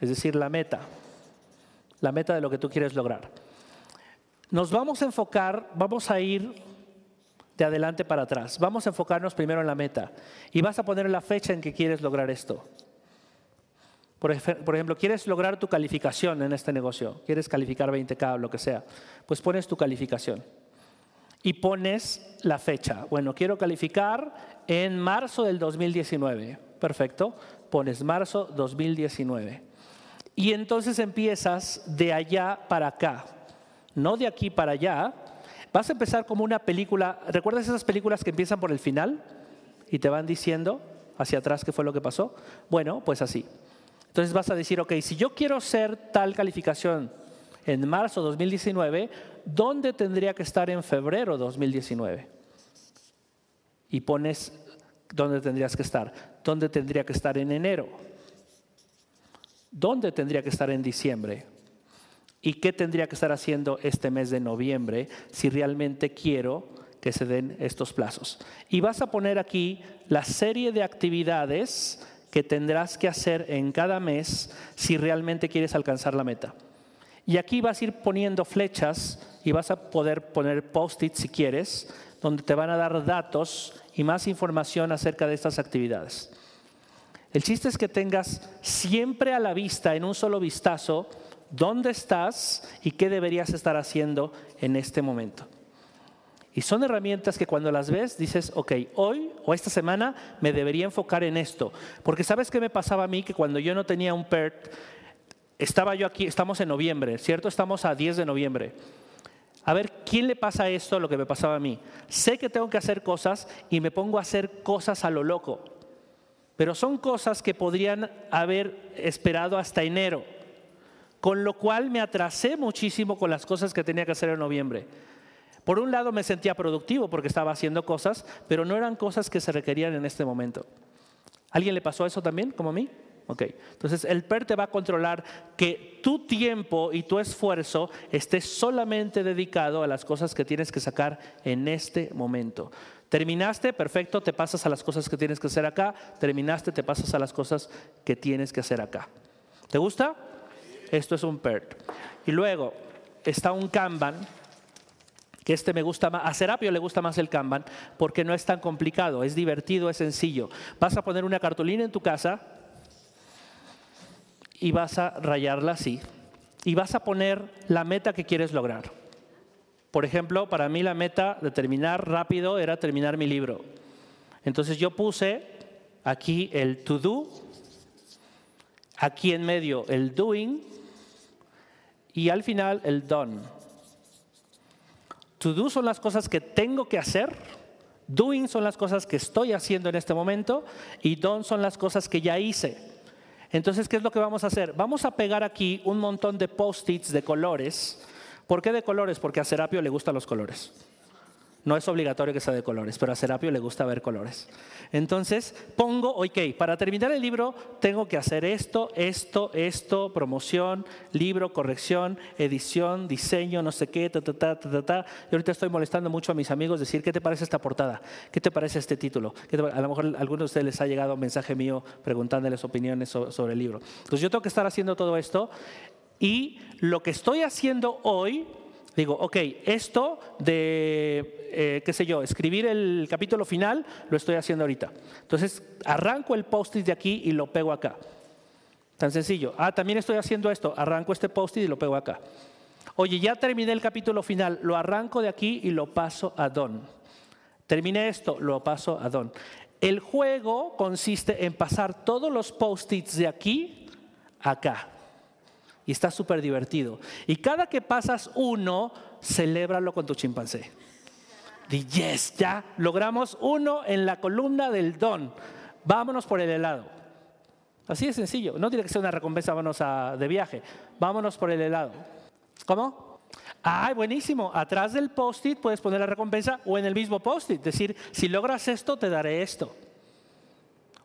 es decir, la meta la meta de lo que tú quieres lograr. Nos vamos a enfocar, vamos a ir de adelante para atrás. Vamos a enfocarnos primero en la meta y vas a poner la fecha en que quieres lograr esto. Por, ejemplo, quieres lograr tu calificación en este negocio, quieres calificar 20K o lo que sea, pues pones tu calificación y pones la fecha. Bueno, quiero calificar en marzo del 2019. Perfecto, pones marzo 2019. Y entonces empiezas de allá para acá, no de aquí para allá. Vas a empezar como una película, ¿recuerdas esas películas que empiezan por el final y te van diciendo hacia atrás qué fue lo que pasó? Bueno, pues así. Entonces vas a decir, ok, si yo quiero ser tal calificación en marzo 2019, ¿dónde tendría que estar en febrero 2019? Y pones dónde tendrías que estar, dónde tendría que estar en enero ¿Dónde tendría que estar en diciembre? ¿Y qué tendría que estar haciendo este mes de noviembre si realmente quiero que se den estos plazos? Y vas a poner aquí la serie de actividades que tendrás que hacer en cada mes si realmente quieres alcanzar la meta. Y aquí vas a ir poniendo flechas y vas a poder poner post-it si quieres, donde te van a dar datos y más información acerca de estas actividades. El chiste es que tengas siempre a la vista, en un solo vistazo, dónde estás y qué deberías estar haciendo en este momento. Y son herramientas que cuando las ves dices, ok, hoy o esta semana me debería enfocar en esto. Porque sabes qué me pasaba a mí que cuando yo no tenía un PERT, estaba yo aquí, estamos en noviembre, ¿cierto? Estamos a 10 de noviembre. A ver, ¿quién le pasa esto lo que me pasaba a mí? Sé que tengo que hacer cosas y me pongo a hacer cosas a lo loco pero son cosas que podrían haber esperado hasta enero, con lo cual me atrasé muchísimo con las cosas que tenía que hacer en noviembre. Por un lado me sentía productivo porque estaba haciendo cosas, pero no eran cosas que se requerían en este momento. ¿Alguien le pasó eso también, como a mí? Ok, entonces el PER te va a controlar que tu tiempo y tu esfuerzo esté solamente dedicado a las cosas que tienes que sacar en este momento. Terminaste, perfecto, te pasas a las cosas que tienes que hacer acá. Terminaste, te pasas a las cosas que tienes que hacer acá. ¿Te gusta? Esto es un PERT. Y luego está un Kanban, que este me gusta más. A Serapio le gusta más el Kanban porque no es tan complicado, es divertido, es sencillo. Vas a poner una cartulina en tu casa y vas a rayarla así. Y vas a poner la meta que quieres lograr. Por ejemplo, para mí la meta de terminar rápido era terminar mi libro. Entonces yo puse aquí el to do, aquí en medio el doing y al final el done. To do son las cosas que tengo que hacer, doing son las cosas que estoy haciendo en este momento y done son las cosas que ya hice. Entonces, ¿qué es lo que vamos a hacer? Vamos a pegar aquí un montón de post-its de colores ¿Por qué de colores? Porque a Serapio le gustan los colores. No es obligatorio que sea de colores, pero a Serapio le gusta ver colores. Entonces, pongo, ok, para terminar el libro tengo que hacer esto, esto, esto, promoción, libro, corrección, edición, diseño, no sé qué, ta, ta, ta, ta, ta. Y ahorita estoy molestando mucho a mis amigos decir, ¿qué te parece esta portada? ¿Qué te parece este título? a lo mejor a algunos de ustedes les ha llegado un mensaje mío preguntándoles opiniones sobre el libro. Entonces, yo tengo que estar haciendo todo esto y lo que estoy haciendo hoy, digo, ok, esto de, eh, qué sé yo, escribir el capítulo final, lo estoy haciendo ahorita. Entonces, arranco el post-it de aquí y lo pego acá. Tan sencillo. Ah, también estoy haciendo esto, arranco este post-it y lo pego acá. Oye, ya terminé el capítulo final, lo arranco de aquí y lo paso a Don. Terminé esto, lo paso a Don. El juego consiste en pasar todos los post-its de aquí acá y está súper divertido. Y cada que pasas uno, celébralo con tu chimpancé. Di, yes, ya logramos uno en la columna del don. Vámonos por el helado. Así de sencillo. No tiene que ser una recompensa, vámonos de viaje. Vámonos por el helado. ¿Cómo? Ay, buenísimo. Atrás del post-it puedes poner la recompensa o en el mismo post-it. Decir, si logras esto, te daré esto.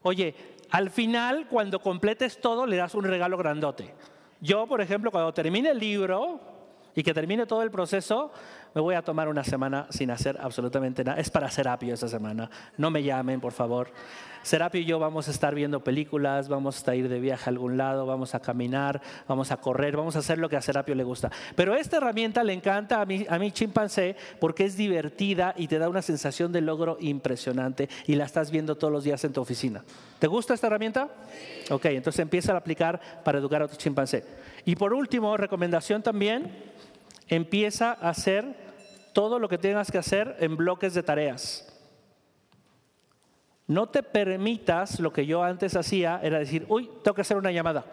Oye, al final, cuando completes todo, le das un regalo grandote. Yo, por ejemplo, cuando termine el libro y que termine todo el proceso, me voy a tomar una semana sin hacer absolutamente nada. Es para Serapio esa semana. No me llamen, por favor. Serapio y yo vamos a estar viendo películas, vamos a ir de viaje a algún lado, vamos a caminar, vamos a correr, vamos a hacer lo que a Serapio le gusta. Pero esta herramienta le encanta a mi, a mi chimpancé porque es divertida y te da una sensación de logro impresionante y la estás viendo todos los días en tu oficina. ¿Te gusta esta herramienta? Ok, entonces empieza a aplicar para educar a tu chimpancé. Y por último, recomendación también, empieza a hacer todo lo que tengas que hacer en bloques de tareas. No te permitas lo que yo antes hacía, era decir, uy, tengo que hacer una llamada.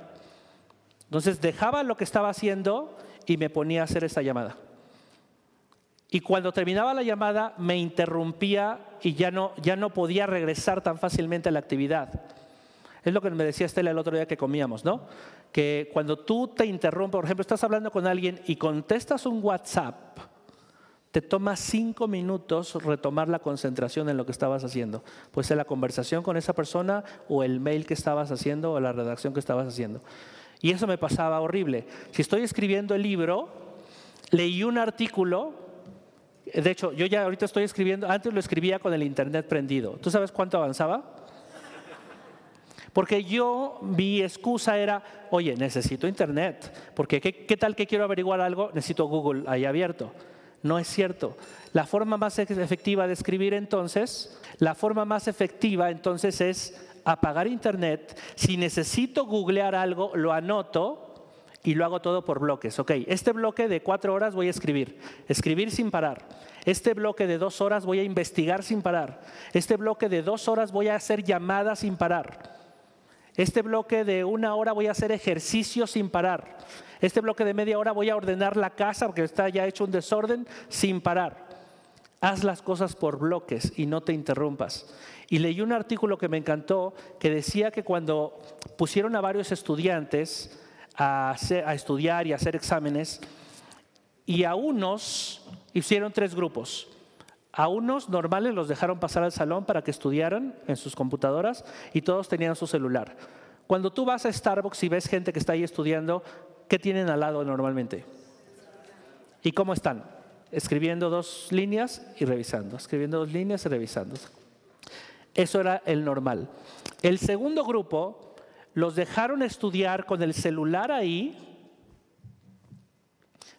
Entonces dejaba lo que estaba haciendo y me ponía a hacer esa llamada. Y cuando terminaba la llamada me interrumpía y ya no, ya no podía regresar tan fácilmente a la actividad. Es lo que me decía Estela el otro día que comíamos, ¿no? Que cuando tú te interrumpes, por ejemplo, estás hablando con alguien y contestas un WhatsApp, te toma cinco minutos retomar la concentración en lo que estabas haciendo. Pues en la conversación con esa persona o el mail que estabas haciendo o la redacción que estabas haciendo. Y eso me pasaba horrible. Si estoy escribiendo el libro, leí un artículo, de hecho, yo ya ahorita estoy escribiendo, antes lo escribía con el internet prendido. ¿Tú sabes cuánto avanzaba? Porque yo, mi excusa era, oye, necesito internet, porque ¿qué, qué tal que quiero averiguar algo? Necesito Google ahí abierto. No es cierto. La forma más efectiva de escribir entonces, la forma más efectiva entonces es apagar internet. Si necesito googlear algo, lo anoto y lo hago todo por bloques. Ok, este bloque de cuatro horas voy a escribir, escribir sin parar. Este bloque de dos horas voy a investigar sin parar. Este bloque de dos horas voy a hacer llamadas sin parar. Este bloque de una hora voy a hacer ejercicio sin parar. Este bloque de media hora voy a ordenar la casa porque está ya hecho un desorden sin parar. Haz las cosas por bloques y no te interrumpas. Y leí un artículo que me encantó que decía que cuando pusieron a varios estudiantes a, estudiar y a hacer exámenes, y a unos hicieron tres grupos. A unos normales los dejaron pasar al salón para que estudiaran en sus computadoras y todos tenían su celular. Cuando tú vas a Starbucks y ves gente que está ahí estudiando, ¿qué tienen al lado normalmente? ¿Y cómo están? Escribiendo dos líneas y revisando, escribiendo dos líneas y revisando. Eso era el normal. El segundo grupo los dejaron estudiar con el celular ahí,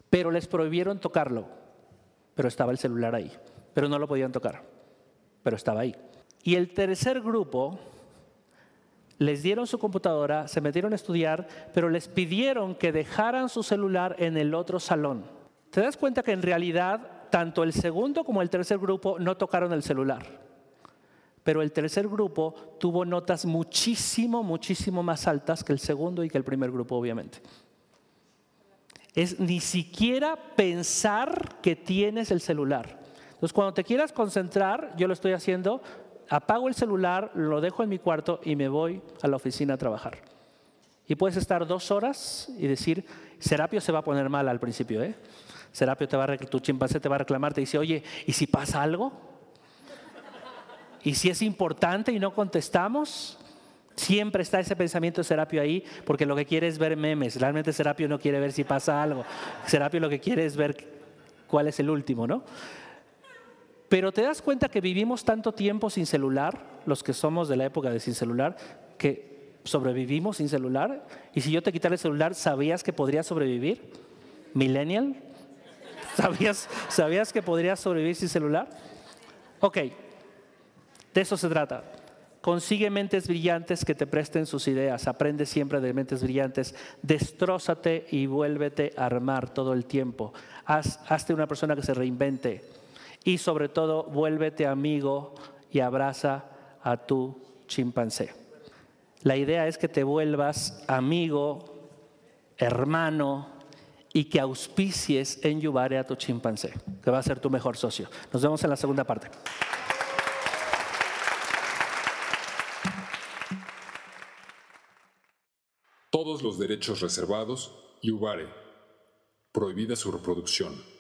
pero les prohibieron tocarlo. Pero estaba el celular ahí pero no lo podían tocar, pero estaba ahí. Y el tercer grupo les dieron su computadora, se metieron a estudiar, pero les pidieron que dejaran su celular en el otro salón. ¿Te das cuenta que en realidad tanto el segundo como el tercer grupo no tocaron el celular? Pero el tercer grupo tuvo notas muchísimo, muchísimo más altas que el segundo y que el primer grupo, obviamente. Es ni siquiera pensar que tienes el celular. Entonces, cuando te quieras concentrar, yo lo estoy haciendo, apago el celular, lo dejo en mi cuarto y me voy a la oficina a trabajar. Y puedes estar dos horas y decir, Serapio se va a poner mal al principio, ¿eh? Serapio te va a, tu chimpancé te va a reclamar, te dice, oye, ¿y si pasa algo? ¿Y si es importante y no contestamos? Siempre está ese pensamiento de Serapio ahí, porque lo que quiere es ver memes. Realmente Serapio no quiere ver si pasa algo. Serapio lo que quiere es ver cuál es el último, ¿no? Pero te das cuenta que vivimos tanto tiempo sin celular, los que somos de la época de sin celular, que sobrevivimos sin celular. Y si yo te quitara el celular, ¿sabías que podrías sobrevivir? Millennial. ¿Sabías, ¿Sabías que podrías sobrevivir sin celular? Ok, de eso se trata. Consigue mentes brillantes que te presten sus ideas. Aprende siempre de mentes brillantes. Destrózate y vuélvete a armar todo el tiempo. Haz, hazte una persona que se reinvente y sobre todo vuélvete amigo y abraza a tu chimpancé. La idea es que te vuelvas amigo, hermano y que auspicies en Yubare a tu chimpancé, que va a ser tu mejor socio. Nos vemos en la segunda parte. Todos los derechos reservados, Yubare. Prohibida su reproducción.